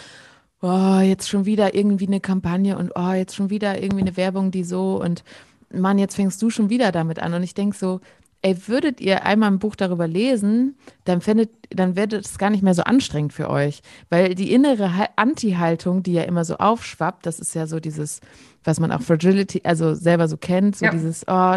oh, jetzt schon wieder irgendwie eine Kampagne und oh, jetzt schon wieder irgendwie eine Werbung, die so und Mann, jetzt fängst du schon wieder damit an. Und ich denke so, ey, würdet ihr einmal ein Buch darüber lesen, dann findet, dann wird es gar nicht mehr so anstrengend für euch. Weil die innere Anti-Haltung, die ja immer so aufschwappt, das ist ja so dieses, was man auch Fragility, also selber so kennt, so ja. dieses, oh,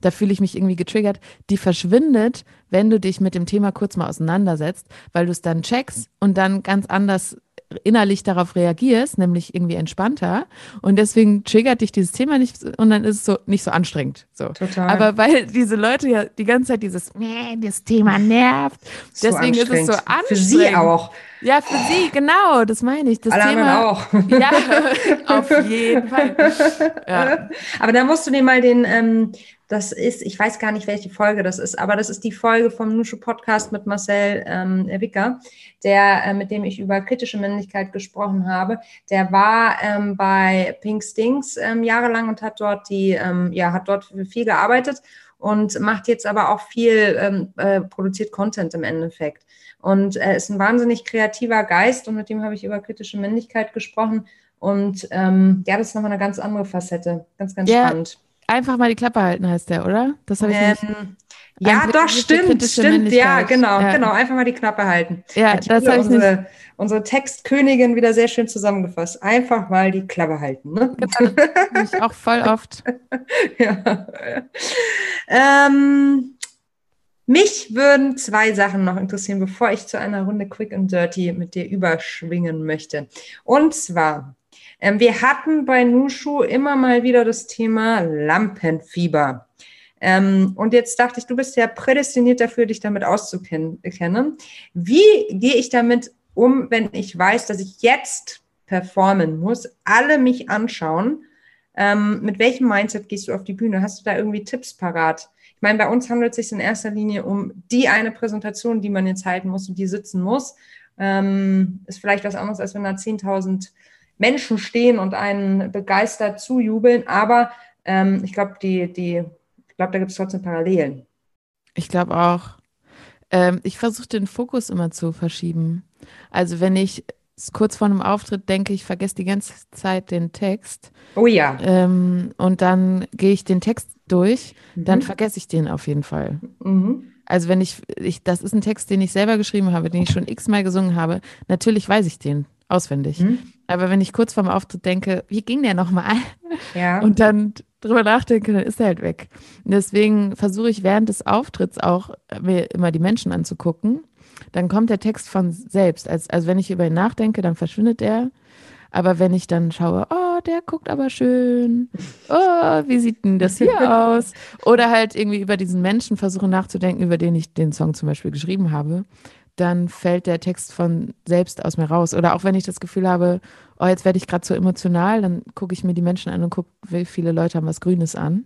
da fühle ich mich irgendwie getriggert, die verschwindet, wenn du dich mit dem Thema kurz mal auseinandersetzt, weil du es dann checkst und dann ganz anders innerlich darauf reagierst, nämlich irgendwie entspannter. Und deswegen triggert dich dieses Thema nicht und dann ist es so nicht so anstrengend. So. Total. Aber weil diese Leute ja die ganze Zeit dieses, nee, das Thema nervt, so deswegen ist es so anstrengend. Für sie auch. Ja, für sie, genau, das meine ich. Das Alle Thema, auch. Ja, auf jeden Fall. Ja. Aber da musst du dir mal den, ähm, das ist, ich weiß gar nicht, welche Folge das ist, aber das ist die Folge vom Nushu Podcast mit Marcel ähm, Wicker, der, äh, mit dem ich über kritische Männlichkeit gesprochen habe. Der war ähm, bei Pink Stings ähm, jahrelang und hat dort die, ähm, ja, hat dort viel gearbeitet und macht jetzt aber auch viel, ähm, äh, produziert Content im Endeffekt. Und er äh, ist ein wahnsinnig kreativer Geist und mit dem habe ich über kritische Männlichkeit gesprochen. Und ähm, ja, das ist nochmal eine ganz andere Facette. Ganz, ganz ja, spannend. Einfach mal die Klappe halten heißt der, oder? Das habe ich ähm, nicht. Ja, doch, stimmt, stimmt. Ja, genau, ja. genau. Einfach mal die Klappe halten. Ja, das habe ich unsere, nicht. Unsere Textkönigin wieder sehr schön zusammengefasst. Einfach mal die Klappe halten. Ne? Genau, ich auch voll oft. ja. Ähm, mich würden zwei Sachen noch interessieren, bevor ich zu einer Runde Quick and Dirty mit dir überschwingen möchte. Und zwar, ähm, wir hatten bei Nushu immer mal wieder das Thema Lampenfieber. Ähm, und jetzt dachte ich, du bist ja prädestiniert dafür, dich damit auszukennen. Wie gehe ich damit um, wenn ich weiß, dass ich jetzt performen muss, alle mich anschauen? Ähm, mit welchem Mindset gehst du auf die Bühne? Hast du da irgendwie Tipps parat? Ich meine, bei uns handelt es sich in erster Linie um die eine Präsentation, die man jetzt halten muss und die sitzen muss. Ähm, ist vielleicht was anderes, als wenn da 10.000 Menschen stehen und einen begeistert zujubeln. Aber ähm, ich glaube, die, die, ich glaube, da gibt es trotzdem Parallelen. Ich glaube auch. Ähm, ich versuche den Fokus immer zu verschieben. Also wenn ich kurz vor einem Auftritt denke, ich vergesse die ganze Zeit den Text. Oh ja. Ähm, und dann gehe ich den Text durch, mhm. dann vergesse ich den auf jeden Fall. Mhm. Also wenn ich, ich, das ist ein Text, den ich selber geschrieben habe, den ich schon x-mal gesungen habe, natürlich weiß ich den auswendig. Mhm. Aber wenn ich kurz vorm Auftritt denke, wie ging der nochmal? Ja. Und dann drüber nachdenke, dann ist er halt weg. Und deswegen versuche ich während des Auftritts auch mir immer die Menschen anzugucken dann kommt der Text von selbst. Also, also wenn ich über ihn nachdenke, dann verschwindet er. Aber wenn ich dann schaue, oh, der guckt aber schön, oh, wie sieht denn das hier aus? Oder halt irgendwie über diesen Menschen versuche nachzudenken, über den ich den Song zum Beispiel geschrieben habe, dann fällt der Text von selbst aus mir raus. Oder auch wenn ich das Gefühl habe, oh, jetzt werde ich gerade so emotional, dann gucke ich mir die Menschen an und gucke, wie viele Leute haben was Grünes an.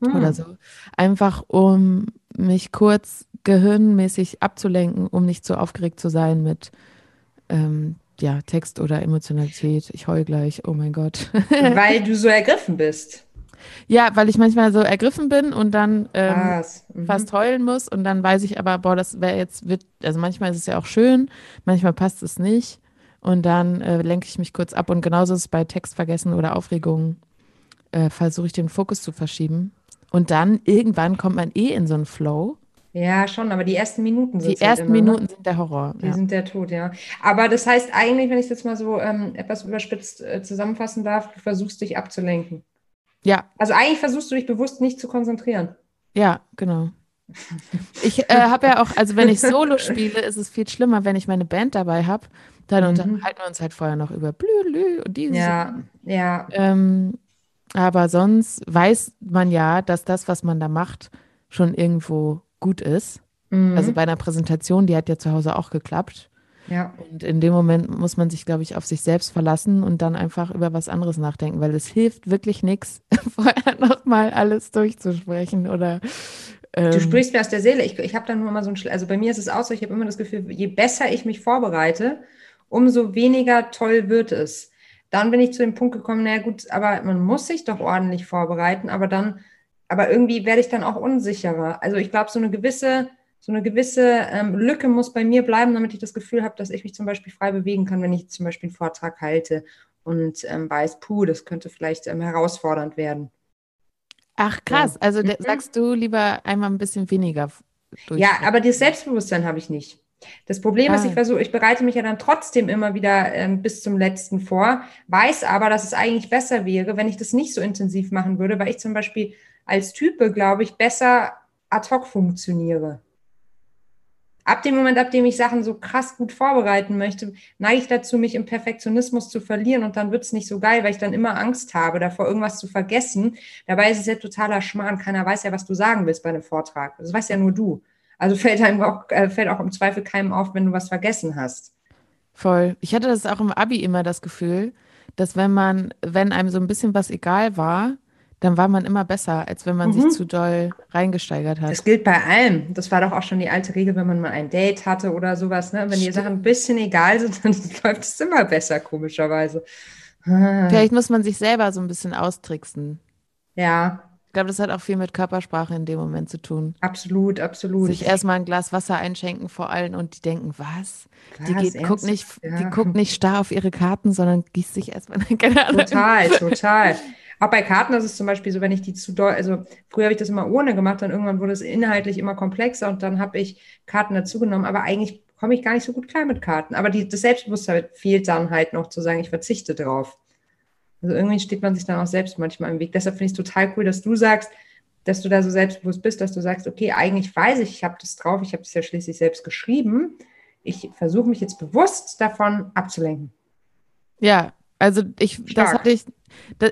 Hm. Oder so. Einfach um mich kurz gehirnmäßig abzulenken, um nicht so aufgeregt zu sein mit ähm, ja, Text oder Emotionalität. Ich heul gleich, oh mein Gott. weil du so ergriffen bist. Ja, weil ich manchmal so ergriffen bin und dann ähm, mhm. fast heulen muss und dann weiß ich aber, boah, das wäre jetzt, wird, also manchmal ist es ja auch schön, manchmal passt es nicht und dann äh, lenke ich mich kurz ab und genauso ist es bei Textvergessen oder Aufregungen, äh, versuche ich den Fokus zu verschieben und dann irgendwann kommt man eh in so einen Flow ja, schon, aber die ersten Minuten sind Die halt ersten immer, ne? Minuten sind der Horror. Die ja. sind der Tod, ja. Aber das heißt eigentlich, wenn ich das mal so ähm, etwas überspitzt äh, zusammenfassen darf, du versuchst dich abzulenken. Ja. Also eigentlich versuchst du dich bewusst nicht zu konzentrieren. Ja, genau. Ich äh, habe ja auch, also wenn ich Solo spiele, ist es viel schlimmer, wenn ich meine Band dabei habe. Dann mhm. unterhalten wir uns halt vorher noch über Blü, und diese. Ja, ja. Ähm, aber sonst weiß man ja, dass das, was man da macht, schon irgendwo gut ist. Mhm. Also bei einer Präsentation, die hat ja zu Hause auch geklappt. Ja. Und in dem Moment muss man sich, glaube ich, auf sich selbst verlassen und dann einfach über was anderes nachdenken, weil es hilft wirklich nichts, vorher nochmal alles durchzusprechen oder. Ähm, du sprichst mir aus der Seele. Ich, ich habe da nur immer so ein, also bei mir ist es auch so, ich habe immer das Gefühl, je besser ich mich vorbereite, umso weniger toll wird es. Dann bin ich zu dem Punkt gekommen, naja gut, aber man muss sich doch ordentlich vorbereiten, aber dann aber irgendwie werde ich dann auch unsicherer. Also ich glaube, so eine gewisse, so eine gewisse ähm, Lücke muss bei mir bleiben, damit ich das Gefühl habe, dass ich mich zum Beispiel frei bewegen kann, wenn ich zum Beispiel einen Vortrag halte und ähm, weiß, puh, das könnte vielleicht ähm, herausfordernd werden. Ach krass, also mhm. sagst du lieber einmal ein bisschen weniger. Ja, aber das Selbstbewusstsein habe ich nicht. Das Problem ah. ist, ich versuche, ich bereite mich ja dann trotzdem immer wieder ähm, bis zum letzten vor, weiß aber, dass es eigentlich besser wäre, wenn ich das nicht so intensiv machen würde, weil ich zum Beispiel als Type, glaube ich, besser ad hoc funktioniere. Ab dem Moment, ab dem ich Sachen so krass gut vorbereiten möchte, neige ich dazu, mich im Perfektionismus zu verlieren und dann wird es nicht so geil, weil ich dann immer Angst habe, davor irgendwas zu vergessen. Dabei ist es ja totaler Schmarrn. Keiner weiß ja, was du sagen willst bei einem Vortrag. Das weiß ja nur du. Also fällt einem auch, äh, fällt auch im Zweifel keinem auf, wenn du was vergessen hast. Voll. Ich hatte das auch im Abi immer das Gefühl, dass wenn man, wenn einem so ein bisschen was egal war, dann war man immer besser, als wenn man mhm. sich zu doll reingesteigert hat. Das gilt bei allem. Das war doch auch schon die alte Regel, wenn man mal ein Date hatte oder sowas. Ne? Wenn die Sachen ein bisschen egal sind, dann läuft es immer besser, komischerweise. Vielleicht muss man sich selber so ein bisschen austricksen. Ja. Ich glaube, das hat auch viel mit Körpersprache in dem Moment zu tun. Absolut, absolut. Sich erstmal ein Glas Wasser einschenken vor allen und die denken, was? was die, geht, guckt nicht, ja. die guckt nicht starr auf ihre Karten, sondern gießt sich erstmal. Total, total. Auch bei Karten ist es zum Beispiel so, wenn ich die zu doll, also früher habe ich das immer ohne gemacht, dann irgendwann wurde es inhaltlich immer komplexer und dann habe ich Karten dazugenommen, aber eigentlich komme ich gar nicht so gut klar mit Karten. Aber die, das Selbstbewusstsein fehlt dann halt noch zu sagen, ich verzichte drauf. Also irgendwie steht man sich dann auch selbst manchmal im Weg. Deshalb finde ich es total cool, dass du sagst, dass du da so selbstbewusst bist, dass du sagst, okay, eigentlich weiß ich, ich habe das drauf, ich habe es ja schließlich selbst geschrieben. Ich versuche mich jetzt bewusst davon abzulenken. Ja, Also ich, das hatte ich,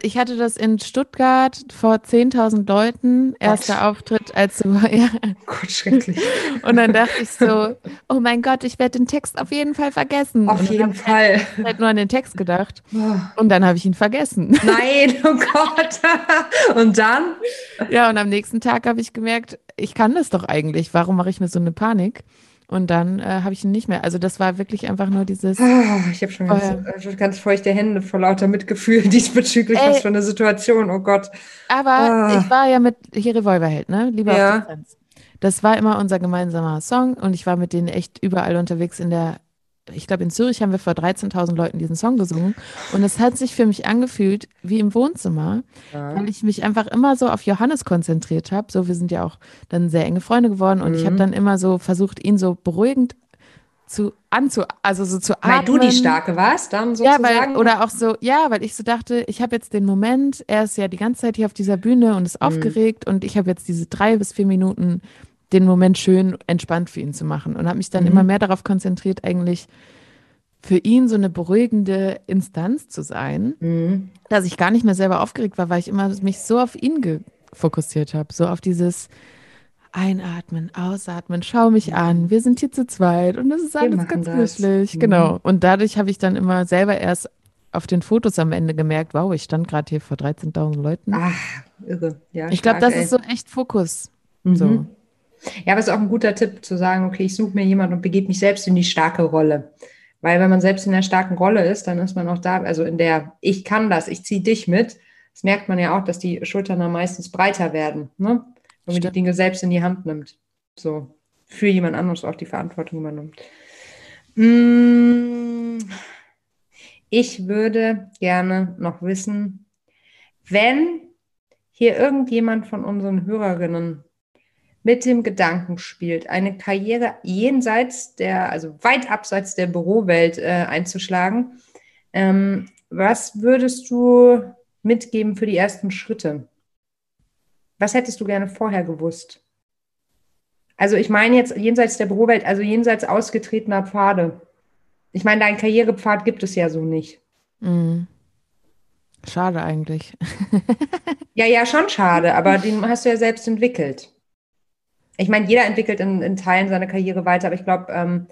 ich hatte das in Stuttgart vor 10.000 Leuten, erster Gott. Auftritt als ja. Gott, schrecklich. Und dann dachte ich so, oh mein Gott, ich werde den Text auf jeden Fall vergessen. Auf jeden Fall. Ich habe halt nur an den Text gedacht. Und dann habe ich ihn vergessen. Nein, oh Gott. Und dann? Ja, und am nächsten Tag habe ich gemerkt, ich kann das doch eigentlich. Warum mache ich mir so eine Panik? Und dann äh, habe ich ihn nicht mehr. Also das war wirklich einfach nur dieses. Oh, ich habe schon ganz, äh, ganz, feuchte Hände vor lauter Mitgefühl diesbezüglich. Ey, was für eine Situation, oh Gott. Aber oh. ich war ja mit hier Revolverheld, ne? Lieber ja. auf Distanz. Das war immer unser gemeinsamer Song und ich war mit denen echt überall unterwegs in der ich glaube, in Zürich haben wir vor 13.000 Leuten diesen Song gesungen. Und es hat sich für mich angefühlt wie im Wohnzimmer, ja. weil ich mich einfach immer so auf Johannes konzentriert habe. So, wir sind ja auch dann sehr enge Freunde geworden und mhm. ich habe dann immer so versucht, ihn so beruhigend zu anzu, also so zu atmen. Weil du die Starke warst, dann sozusagen? Ja, weil, oder auch so, ja, weil ich so dachte, ich habe jetzt den Moment, er ist ja die ganze Zeit hier auf dieser Bühne und ist mhm. aufgeregt und ich habe jetzt diese drei bis vier Minuten den Moment schön entspannt für ihn zu machen und habe mich dann mhm. immer mehr darauf konzentriert, eigentlich für ihn so eine beruhigende Instanz zu sein, mhm. dass ich gar nicht mehr selber aufgeregt war, weil ich immer mich so auf ihn fokussiert habe, so auf dieses Einatmen, Ausatmen, schau mich an, wir sind hier zu zweit und das ist alles ganz kuschelig. Mhm. Genau. Und dadurch habe ich dann immer selber erst auf den Fotos am Ende gemerkt, wow, ich stand gerade hier vor 13.000 Leuten. Ach, irre. Ja, ich glaube, das ey. ist so echt Fokus. Mhm. So. Ja, aber es ist auch ein guter Tipp zu sagen, okay, ich suche mir jemanden und begebe mich selbst in die starke Rolle. Weil wenn man selbst in der starken Rolle ist, dann ist man auch da, also in der ich kann das, ich ziehe dich mit. Das merkt man ja auch, dass die Schultern dann meistens breiter werden, ne? wenn man die Dinge selbst in die Hand nimmt. So für jemand anderes auch die Verantwortung übernimmt. Mm, ich würde gerne noch wissen, wenn hier irgendjemand von unseren Hörerinnen mit dem Gedanken spielt, eine Karriere jenseits der, also weit abseits der Bürowelt äh, einzuschlagen. Ähm, was würdest du mitgeben für die ersten Schritte? Was hättest du gerne vorher gewusst? Also ich meine jetzt jenseits der Bürowelt, also jenseits ausgetretener Pfade. Ich meine, deinen Karrierepfad gibt es ja so nicht. Mm. Schade eigentlich. ja, ja, schon schade, aber den hast du ja selbst entwickelt ich meine, jeder entwickelt in, in, Teilen seine Karriere weiter, aber ich glaube, ähm,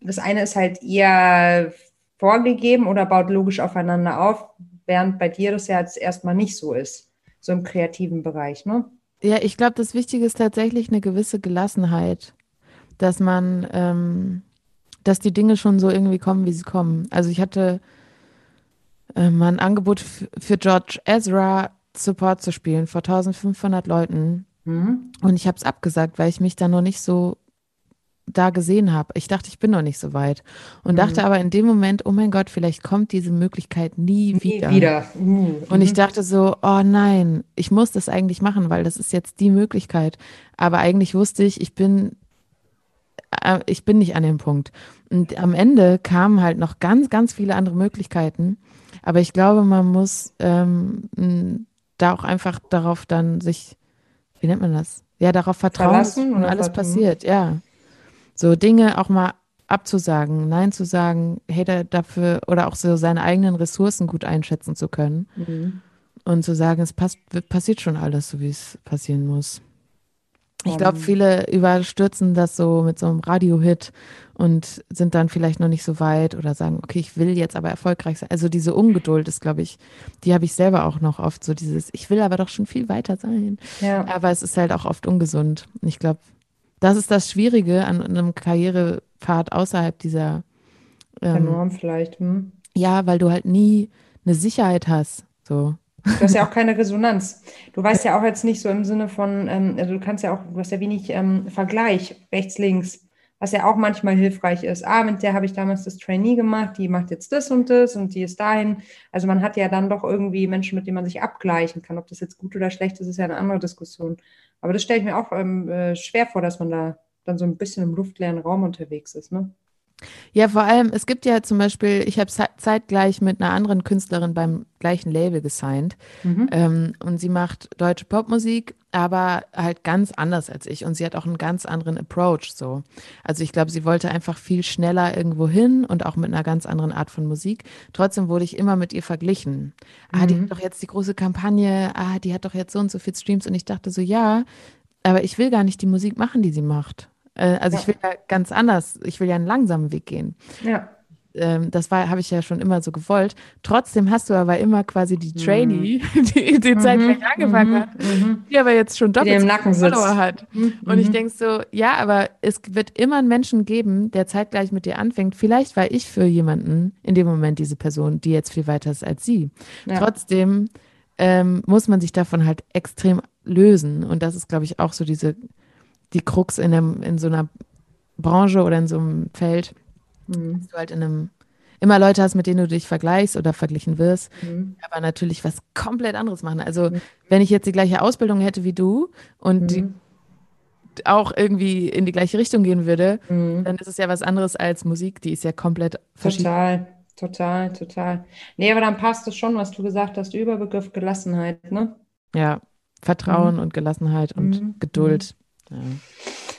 das eine ist halt eher vorgegeben oder baut logisch aufeinander auf, während bei dir das ja jetzt erstmal nicht so ist, so im kreativen Bereich, ne? Ja, ich glaube, das Wichtige ist tatsächlich eine gewisse Gelassenheit, dass man, ähm, dass die Dinge schon so irgendwie kommen, wie sie kommen. Also ich hatte äh, mal Angebot für George Ezra Support zu spielen vor 1500 Leuten Mhm. Und ich habe es abgesagt, weil ich mich da noch nicht so da gesehen habe. Ich dachte, ich bin noch nicht so weit. Und mhm. dachte aber in dem Moment, oh mein Gott, vielleicht kommt diese Möglichkeit nie, nie wieder. wieder. Mhm. Und ich dachte so, oh nein, ich muss das eigentlich machen, weil das ist jetzt die Möglichkeit. Aber eigentlich wusste ich, ich bin, äh, ich bin nicht an dem Punkt. Und am Ende kamen halt noch ganz, ganz viele andere Möglichkeiten. Aber ich glaube, man muss ähm, da auch einfach darauf dann sich wie nennt man das? Ja, darauf vertrauen, dass schon alles vertrauen. passiert, ja. So Dinge auch mal abzusagen, Nein zu sagen, hey, da, dafür oder auch so seine eigenen Ressourcen gut einschätzen zu können mhm. und zu sagen, es passt, passiert schon alles, so wie es passieren muss. Ich glaube, viele überstürzen das so mit so einem Radio-Hit und sind dann vielleicht noch nicht so weit oder sagen, okay, ich will jetzt aber erfolgreich sein. Also diese Ungeduld ist, glaube ich, die habe ich selber auch noch oft so dieses, ich will aber doch schon viel weiter sein. Ja. Aber es ist halt auch oft ungesund. Und ich glaube, das ist das Schwierige an einem Karrierepfad außerhalb dieser ähm, Norm vielleicht. Hm? Ja, weil du halt nie eine Sicherheit hast. So. Du hast ja auch keine Resonanz. Du weißt ja auch jetzt nicht so im Sinne von, ähm, also du kannst ja auch, du hast ja wenig ähm, Vergleich rechts, links, was ja auch manchmal hilfreich ist. Ah, mit der habe ich damals das Trainee gemacht, die macht jetzt das und das und die ist dahin. Also man hat ja dann doch irgendwie Menschen, mit denen man sich abgleichen kann. Ob das jetzt gut oder schlecht ist, ist ja eine andere Diskussion. Aber das stelle ich mir auch ähm, äh, schwer vor, dass man da dann so ein bisschen im luftleeren Raum unterwegs ist, ne? Ja, vor allem, es gibt ja zum Beispiel, ich habe zeitgleich mit einer anderen Künstlerin beim gleichen Label gesigned mhm. ähm, und sie macht deutsche Popmusik, aber halt ganz anders als ich und sie hat auch einen ganz anderen Approach so. Also ich glaube, sie wollte einfach viel schneller irgendwo hin und auch mit einer ganz anderen Art von Musik. Trotzdem wurde ich immer mit ihr verglichen. Mhm. Ah, die mhm. hat doch jetzt die große Kampagne, ah, die hat doch jetzt so und so viel Streams und ich dachte so, ja, aber ich will gar nicht die Musik machen, die sie macht. Äh, also ja. ich will ja ganz anders, ich will ja einen langsamen Weg gehen. Ja. Ähm, das war, habe ich ja schon immer so gewollt. Trotzdem hast du aber immer quasi die Trainee, mhm. die die Zeit mhm. angefangen mhm. hat, mhm. die aber jetzt schon doppelt so Nacken Follower hat. Mhm. Und ich denke so, ja, aber es wird immer einen Menschen geben, der zeitgleich mit dir anfängt. Vielleicht war ich für jemanden in dem Moment diese Person, die jetzt viel weiter ist als sie. Ja. Trotzdem ähm, muss man sich davon halt extrem lösen. Und das ist, glaube ich, auch so diese die Krux in, einem, in so einer Branche oder in so einem Feld, mhm. dass du halt in einem immer Leute hast, mit denen du dich vergleichst oder verglichen wirst, mhm. aber natürlich was komplett anderes machen. Also mhm. wenn ich jetzt die gleiche Ausbildung hätte wie du und die mhm. auch irgendwie in die gleiche Richtung gehen würde, mhm. dann ist es ja was anderes als Musik, die ist ja komplett verschieden. Total, total, total. Nee, aber dann passt es schon, was du gesagt hast, Überbegriff Gelassenheit, ne? Ja, Vertrauen mhm. und Gelassenheit und Geduld. Ja.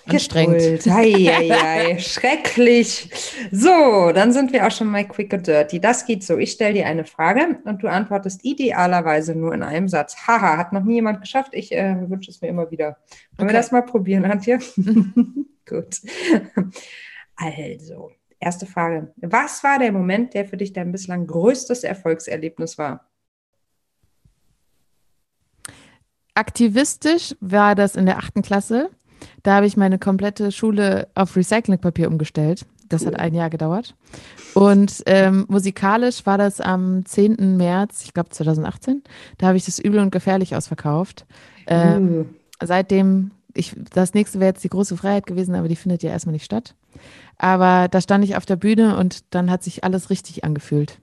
Anstrengend. Hei, hei, hei. Schrecklich. So, dann sind wir auch schon mal quick and dirty. Das geht so. Ich stelle dir eine Frage und du antwortest idealerweise nur in einem Satz. Haha, hat noch nie jemand geschafft. Ich äh, wünsche es mir immer wieder. Wollen okay. wir das mal probieren, Antje? Gut. Also, erste Frage. Was war der Moment, der für dich dein bislang größtes Erfolgserlebnis war? Aktivistisch war das in der achten Klasse. Da habe ich meine komplette Schule auf Recyclingpapier umgestellt. Das hat ein Jahr gedauert. Und ähm, musikalisch war das am 10. März, ich glaube 2018. Da habe ich das Übel und Gefährlich ausverkauft. Ähm, uh. Seitdem, ich, das nächste wäre jetzt die große Freiheit gewesen, aber die findet ja erstmal nicht statt. Aber da stand ich auf der Bühne und dann hat sich alles richtig angefühlt.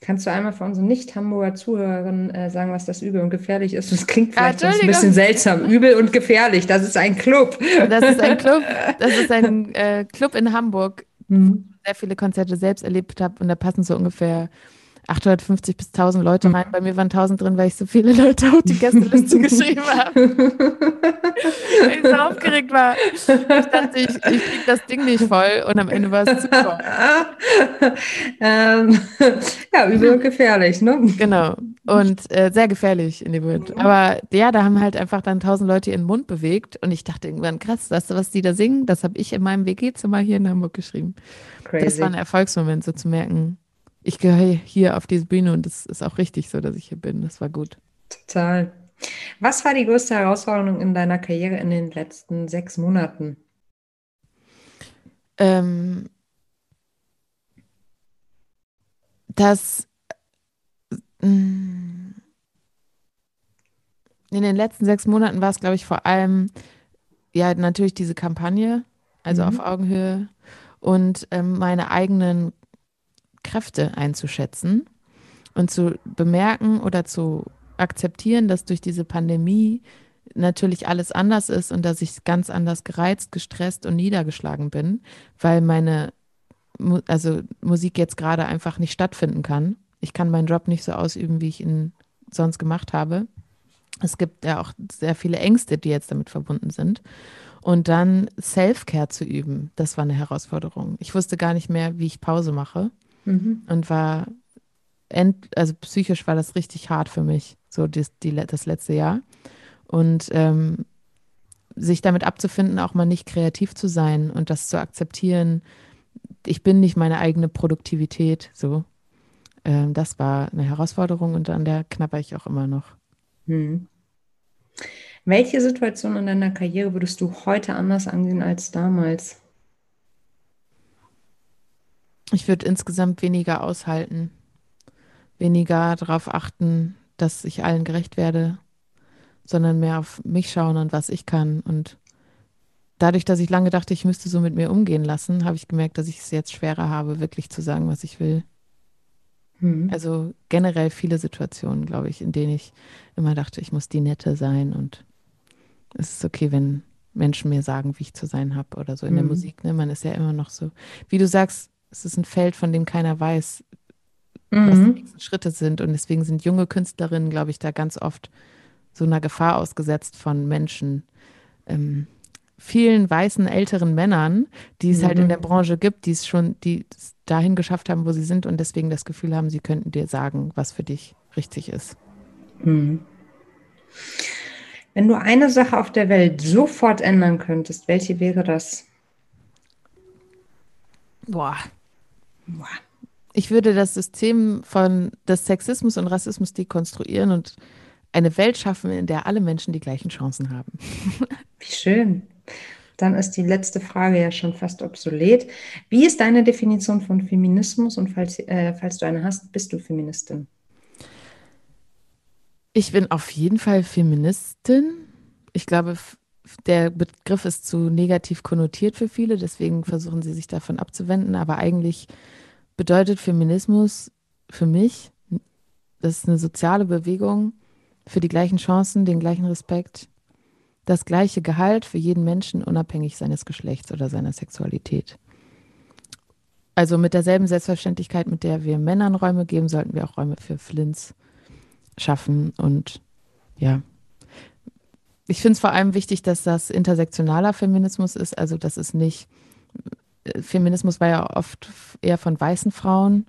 Kannst du einmal für unsere Nicht-Hamburger Zuhörerinnen äh, sagen, was das übel und gefährlich ist? Das klingt vielleicht ein bisschen seltsam. Übel und gefährlich, das ist ein Club. Das ist ein Club, das ist ein äh, Club in Hamburg, mhm. wo ich sehr viele Konzerte selbst erlebt habe und da passen so ungefähr 850 bis 1000 Leute rein. Bei mir waren 1000 drin, weil ich so viele Leute auf die Gästeliste geschrieben habe. weil ich so aufgeregt war. Ich dachte, ich, ich kriege das Ding nicht voll und am Ende war es zu voll. ähm, ja, übel gefährlich, ne? Genau. Und äh, sehr gefährlich in dem Moment. Aber ja, da haben halt einfach dann 1000 Leute ihren Mund bewegt und ich dachte irgendwann, krass, weißt du, was die da singen? Das habe ich in meinem WG-Zimmer hier in Hamburg geschrieben. Crazy. Das war ein Erfolgsmoment, so zu merken, ich gehöre hier auf diese Bühne und es ist auch richtig so, dass ich hier bin. Das war gut. Total. Was war die größte Herausforderung in deiner Karriere in den letzten sechs Monaten? Ähm, dass mm, in den letzten sechs Monaten war es, glaube ich, vor allem ja natürlich diese Kampagne, also mhm. auf Augenhöhe und ähm, meine eigenen Kräfte einzuschätzen und zu bemerken oder zu akzeptieren, dass durch diese Pandemie natürlich alles anders ist und dass ich ganz anders gereizt, gestresst und niedergeschlagen bin, weil meine also Musik jetzt gerade einfach nicht stattfinden kann. Ich kann meinen Job nicht so ausüben, wie ich ihn sonst gemacht habe. Es gibt ja auch sehr viele Ängste, die jetzt damit verbunden sind. Und dann Self-Care zu üben, das war eine Herausforderung. Ich wusste gar nicht mehr, wie ich Pause mache mhm. und war, end, also psychisch war das richtig hart für mich, so das, die, das letzte Jahr. Und ähm, sich damit abzufinden, auch mal nicht kreativ zu sein und das zu akzeptieren, ich bin nicht meine eigene Produktivität, so. Ähm, das war eine Herausforderung und an der knapper ich auch immer noch. Hm. Welche Situation in deiner Karriere würdest du heute anders angehen als damals? Ich würde insgesamt weniger aushalten, weniger darauf achten, dass ich allen gerecht werde, sondern mehr auf mich schauen und was ich kann. Und dadurch, dass ich lange dachte, ich müsste so mit mir umgehen lassen, habe ich gemerkt, dass ich es jetzt schwerer habe, wirklich zu sagen, was ich will. Mhm. Also generell viele Situationen, glaube ich, in denen ich immer dachte, ich muss die Nette sein und es ist okay, wenn Menschen mir sagen, wie ich zu sein habe oder so in Mhm. der Musik. Ne? Man ist ja immer noch so, wie du sagst, es ist ein Feld, von dem keiner weiß, was die Mhm. nächsten Schritte sind. Und deswegen sind junge Künstlerinnen, glaube ich, da ganz oft so einer Gefahr ausgesetzt von Menschen, ähm, vielen weißen älteren Männern, die es halt in Mhm. der Branche gibt, die es schon, die es dahin geschafft haben, wo sie sind und deswegen das Gefühl haben, sie könnten dir sagen, was für dich richtig ist. Mhm. Wenn du eine Sache auf der Welt sofort ändern könntest, welche wäre das? Boah. Ich würde das System von des Sexismus und Rassismus dekonstruieren und eine Welt schaffen, in der alle Menschen die gleichen Chancen haben. Wie schön. Dann ist die letzte Frage ja schon fast obsolet. Wie ist deine Definition von Feminismus und falls, äh, falls du eine hast, bist du Feministin? Ich bin auf jeden Fall Feministin. Ich glaube, der Begriff ist zu negativ konnotiert für viele, deswegen versuchen sie sich davon abzuwenden. Aber eigentlich bedeutet Feminismus für mich, das ist eine soziale Bewegung für die gleichen Chancen, den gleichen Respekt, das gleiche Gehalt für jeden Menschen, unabhängig seines Geschlechts oder seiner Sexualität. Also mit derselben Selbstverständlichkeit, mit der wir Männern Räume geben, sollten wir auch Räume für Flints schaffen. Und ja, ich finde es vor allem wichtig, dass das intersektionaler Feminismus ist. Also, das ist nicht, Feminismus war ja oft eher von weißen Frauen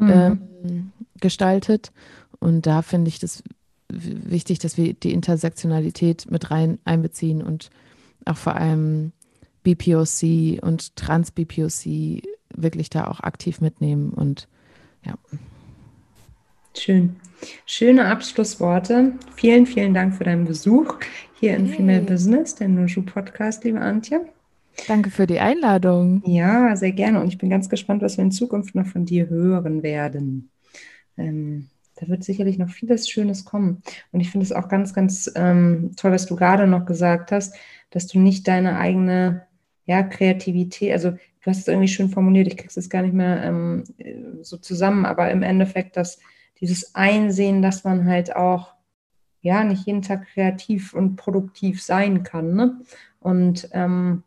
ähm, gestaltet. Und da finde ich das wichtig, dass wir die Intersektionalität mit rein einbeziehen und auch vor allem BPOC und Trans-BPOC wirklich da auch aktiv mitnehmen. Und ja, Schön. Schöne Abschlussworte. Vielen, vielen Dank für deinen Besuch hier in Hey. Female Business, der Nushu Podcast, liebe Antje. Danke für die Einladung. Ja, sehr gerne. Und ich bin ganz gespannt, was wir in Zukunft noch von dir hören werden. Ähm, da wird sicherlich noch vieles Schönes kommen. Und ich finde es auch ganz, ganz ähm, toll, was du gerade noch gesagt hast, dass du nicht deine eigene ja, Kreativität, also du hast es irgendwie schön formuliert, ich krieg's jetzt gar nicht mehr ähm, äh, so zusammen, aber im Endeffekt, dass dieses Einsehen, dass man halt auch ja nicht jeden Tag kreativ und produktiv sein kann. Ne? Und ähm,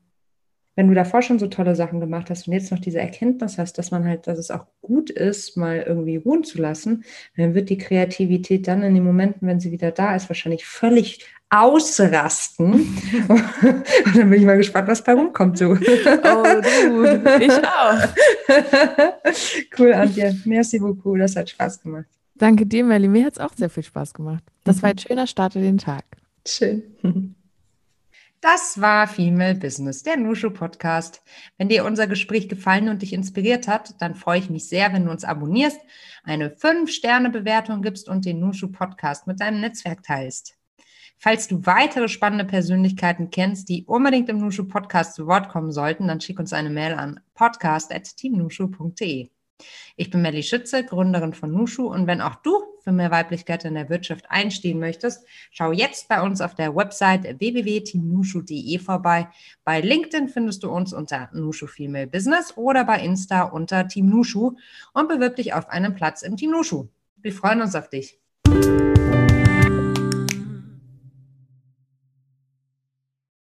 wenn du davor schon so tolle Sachen gemacht hast und jetzt noch diese Erkenntnis hast, dass man halt, dass es auch gut ist, mal irgendwie ruhen zu lassen, dann wird die Kreativität dann in den Momenten, wenn sie wieder da ist, wahrscheinlich völlig ausrasten. und dann bin ich mal gespannt, was bei rumkommt. So. Oh, du, ich auch. cool, Antje. Merci beaucoup. Das hat Spaß gemacht. Danke dir, Melly. Mir hat es auch sehr viel Spaß gemacht. Das war ein schöner Start in den Tag. Schön. Das war Female Business, der Nushu Podcast. Wenn dir unser Gespräch gefallen und dich inspiriert hat, dann freue ich mich sehr, wenn du uns abonnierst, eine 5-Sterne-Bewertung gibst und den Nushu Podcast mit deinem Netzwerk teilst. Falls du weitere spannende Persönlichkeiten kennst, die unbedingt im Nushu Podcast zu Wort kommen sollten, dann schick uns eine Mail an podcast.teamnushu.de. Ich bin Melly Schütze, Gründerin von Nushu und wenn auch du für mehr Weiblichkeit in der Wirtschaft einstehen möchtest, schau jetzt bei uns auf der Website www.teamnushu.de vorbei. Bei LinkedIn findest du uns unter Nushu Female Business oder bei Insta unter Team Nushu und bewirb dich auf einen Platz im Team Nushu. Wir freuen uns auf dich.